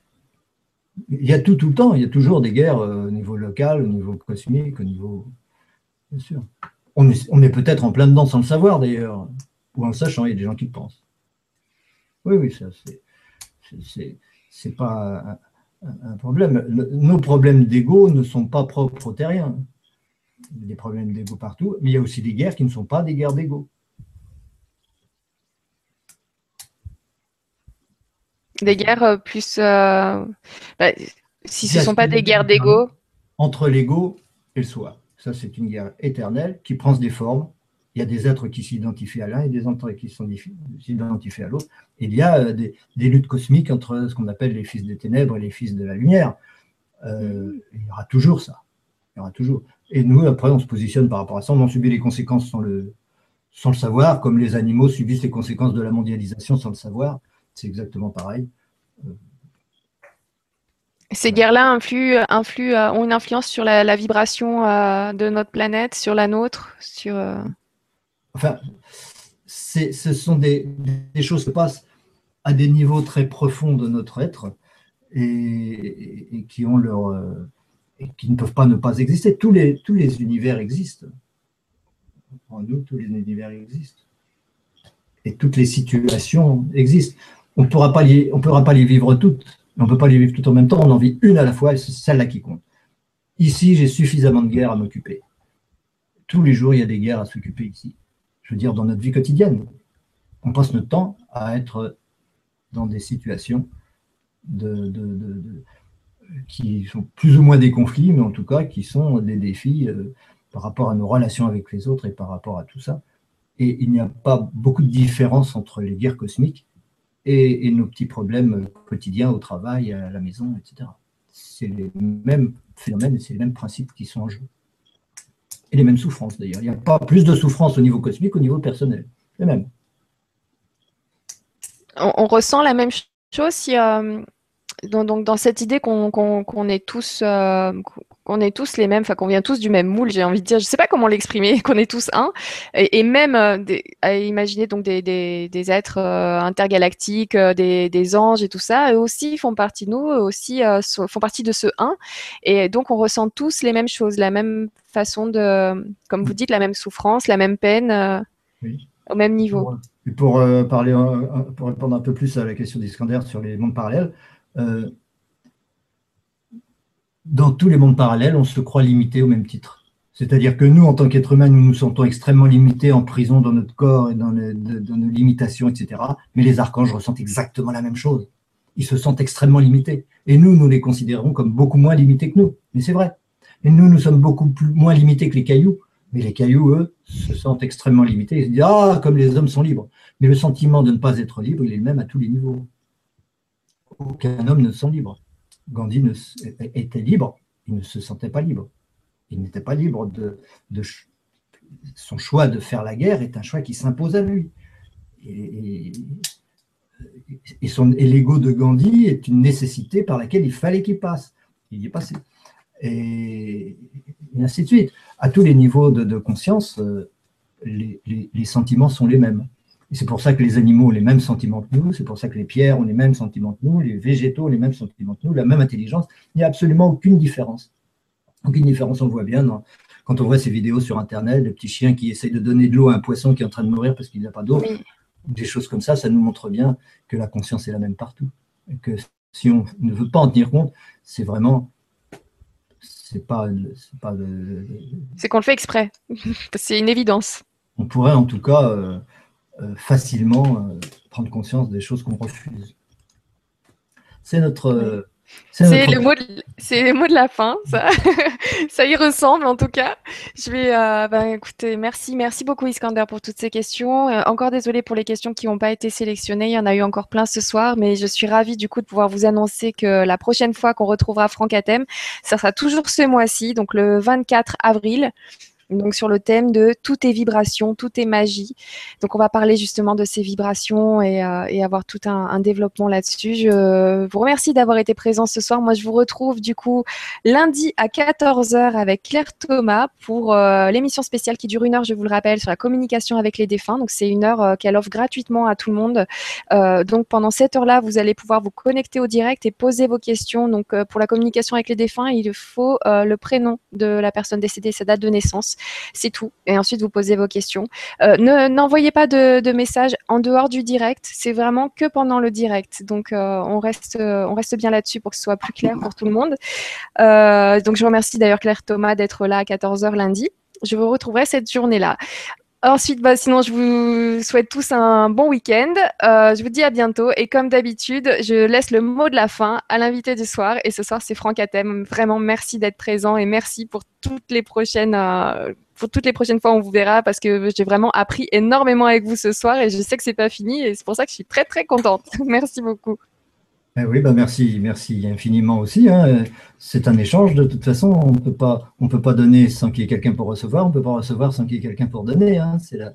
il y a tout, tout le temps, il y a toujours des guerres euh, au niveau local, au niveau cosmique, au niveau. Bien sûr. On est, peut-être en plein dedans sans le savoir d'ailleurs, ou en le sachant, il y a des gens qui le pensent. Oui, oui, ça, c'est. C'est pas un, problème. nos problèmes d'ego ne sont pas propres aux terriens. Il y a des problèmes d'ego partout, mais il y a aussi des guerres qui ne sont pas des guerres d'ego. Des guerres euh, plus. Euh, bah, si ce ne sont pas des guerres d'ego. Entre l'ego et le soi. Ça, c'est une guerre éternelle qui prend des formes. Il y a des êtres qui s'identifient à l'un et des êtres qui s'identifient à l'autre. Il y a euh, des, luttes cosmiques entre ce qu'on appelle les fils des ténèbres et les fils de la lumière. il y aura toujours ça. Il y aura toujours. Et nous, après, on se positionne par rapport à ça. On en subit les conséquences sans le, sans le savoir, comme les animaux subissent les conséquences de la mondialisation sans le savoir c'est exactement pareil. Ces guerres-là influent, euh, ont une influence sur la, vibration euh, de notre planète, sur la nôtre, sur. Euh, enfin, ce sont des, choses qui passent à des niveaux très profonds de notre être et, qui ont leur et qui ne peuvent pas ne pas exister. Tous les, tous les univers existent. En nous, tous les univers existent. Et toutes les situations existent on ne pourra pas les, on pourra pas les vivre toutes, on ne peut pas les vivre toutes en même temps, on en vit une à la fois et c'est celle-là qui compte. Ici, j'ai suffisamment de guerres à m'occuper. Tous les jours, il y a des guerres à s'occuper ici. Je veux dire, dans notre vie quotidienne. On passe notre temps à être dans des situations qui sont plus ou moins des conflits, mais en tout cas qui sont des défis. Euh, par rapport à nos relations avec les autres et par rapport à tout ça. Et il n'y a pas beaucoup de différence entre les guerres cosmiques et, nos petits problèmes quotidiens au travail, à la maison, etc. C'est les mêmes phénomènes c'est les mêmes principes qui sont en jeu. Et les mêmes souffrances d'ailleurs. Il n'y a pas plus de souffrance au niveau cosmique qu'au niveau personnel. Les mêmes. On, ressent la même chose si, euh, donc, dans cette idée qu'on est tous euh, qu'on est tous les mêmes, enfin qu'on vient tous du même moule, j'ai envie de dire, je sais pas comment l'exprimer, qu'on est tous un, et, même euh, à imaginer donc des, des, des êtres euh, intergalactiques, des, anges et tout ça, eux aussi font partie de nous, eux aussi font partie de ce un, et donc on ressent tous les mêmes choses, la même façon de, comme vous dites, la même souffrance, la même peine, au même niveau. Et pour parler, pour répondre un peu plus à la question d'Iskander sur les mondes parallèles. Euh, dans tous les mondes parallèles, on se croit limité au même titre. C'est-à-dire que nous, en tant qu'êtres humains, nous nous sentons extrêmement limités en prison dans notre corps et dans, nos limitations, etc. Mais les archanges ressentent exactement la même chose. Ils se sentent extrêmement limités. Et nous, nous les considérons comme beaucoup moins limités que nous. Mais c'est vrai. Et nous, nous sommes beaucoup moins limités que les cailloux. Mais les cailloux, eux, se sentent extrêmement limités. Ils se disent Ah, comme les hommes sont libres. Mais le sentiment de ne pas être libre, il est le même à tous les niveaux aucun homme ne se sent libre. Gandhi était libre, il ne se sentait pas libre. Il n'était pas libre de, son choix de faire la guerre est un choix qui s'impose à lui. Et, et, l'ego de Gandhi est une nécessité par laquelle il fallait qu'il passe. Il y est passé. Et, ainsi de suite. À tous les niveaux de, conscience, euh, les sentiments sont les mêmes c'est pour ça que les animaux ont les mêmes sentiments que nous, c'est pour ça que les pierres ont les mêmes sentiments que nous, les végétaux ont les mêmes sentiments que nous, la même intelligence. Il n'y a absolument aucune différence. Aucune différence, on voit bien quand on voit ces vidéos sur Internet, de petits chiens qui essayent de donner de l'eau à un poisson qui est en train de mourir parce qu'il n'a pas d'eau. Des choses comme ça, ça nous montre bien que la conscience est la même partout. Et que si on ne veut pas en tenir compte, c'est vraiment c'est pas, pas c'est qu'on le fait exprès. c'est une évidence. On pourrait en tout cas euh, facilement euh, prendre conscience des choses qu'on refuse. C'est notre. Euh, c'est le, mot de, le mot de la fin, ça. ça y ressemble en tout cas. Je vais, bah, écoutez, merci, merci beaucoup Iskander pour toutes ces questions. encore désolé pour les questions qui n'ont pas été sélectionnées. Il y en a eu encore plein ce soir, mais je suis ravie du coup de pouvoir vous annoncer que la prochaine fois qu'on retrouvera Franck Atem, ça sera toujours ce mois-ci, donc le 24 avril donc sur le thème de tout est vibration, tout est magie. Donc on va parler justement de ces vibrations et, euh, avoir tout un, développement là-dessus. Je vous remercie d'avoir été présent ce soir. Moi, je vous retrouve du coup lundi à 14h avec Claire Thomas pour euh, l'émission spéciale qui dure une heure, je vous le rappelle, sur la communication avec les défunts. Donc c'est une heure euh, qu'elle offre gratuitement à tout le monde. donc pendant cette heure-là, vous allez pouvoir vous connecter au direct et poser vos questions. Donc pour la communication avec les défunts, il faut le prénom de la personne décédée, sa date de naissance c'est tout. Et ensuite, vous posez vos questions. Euh, n'envoyez pas de, messages en dehors du direct. C'est vraiment que pendant le direct. Donc, euh, on, reste, on reste bien là-dessus pour que ce soit plus clair pour tout le monde. Euh, donc, je remercie d'ailleurs Claire Thomas d'être là à 14h lundi. Je vous retrouverai cette journée-là. Ensuite, bah, sinon, je vous souhaite tous un bon week-end. je vous dis à bientôt. Et comme d'habitude, je laisse le mot de la fin à l'invité du soir. Et ce soir, c'est Franck Atem. Vraiment, merci d'être présent et merci pour toutes les prochaines, euh, pour toutes les prochaines fois, on vous verra parce que j'ai vraiment appris énormément avec vous ce soir et je sais que c'est pas fini et c'est pour ça que je suis très très contente. merci beaucoup. Eh oui, bah merci, merci infiniment aussi. Hein. C'est un échange de toute façon. On on peut pas donner sans qu'il y ait quelqu'un pour recevoir. On peut pas recevoir sans qu'il y ait quelqu'un pour donner. Hein. C'est la,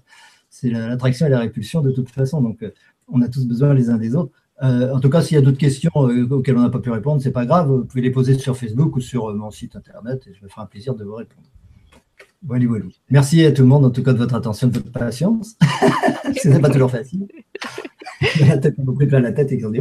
c'est l'attraction et la répulsion de toute façon. Donc, euh, on a tous besoin les uns des autres. Euh, en tout cas, s'il y a d'autres questions euh, auxquelles on n'a pas pu répondre, c'est pas grave. Vous pouvez les poser sur Facebook ou sur mon site internet et je me ferai un plaisir de vous répondre. Merci à tout le monde, en tout cas, de votre attention, de votre patience. Ce n'est pas toujours facile. on pris plein la tête et ils ont dit.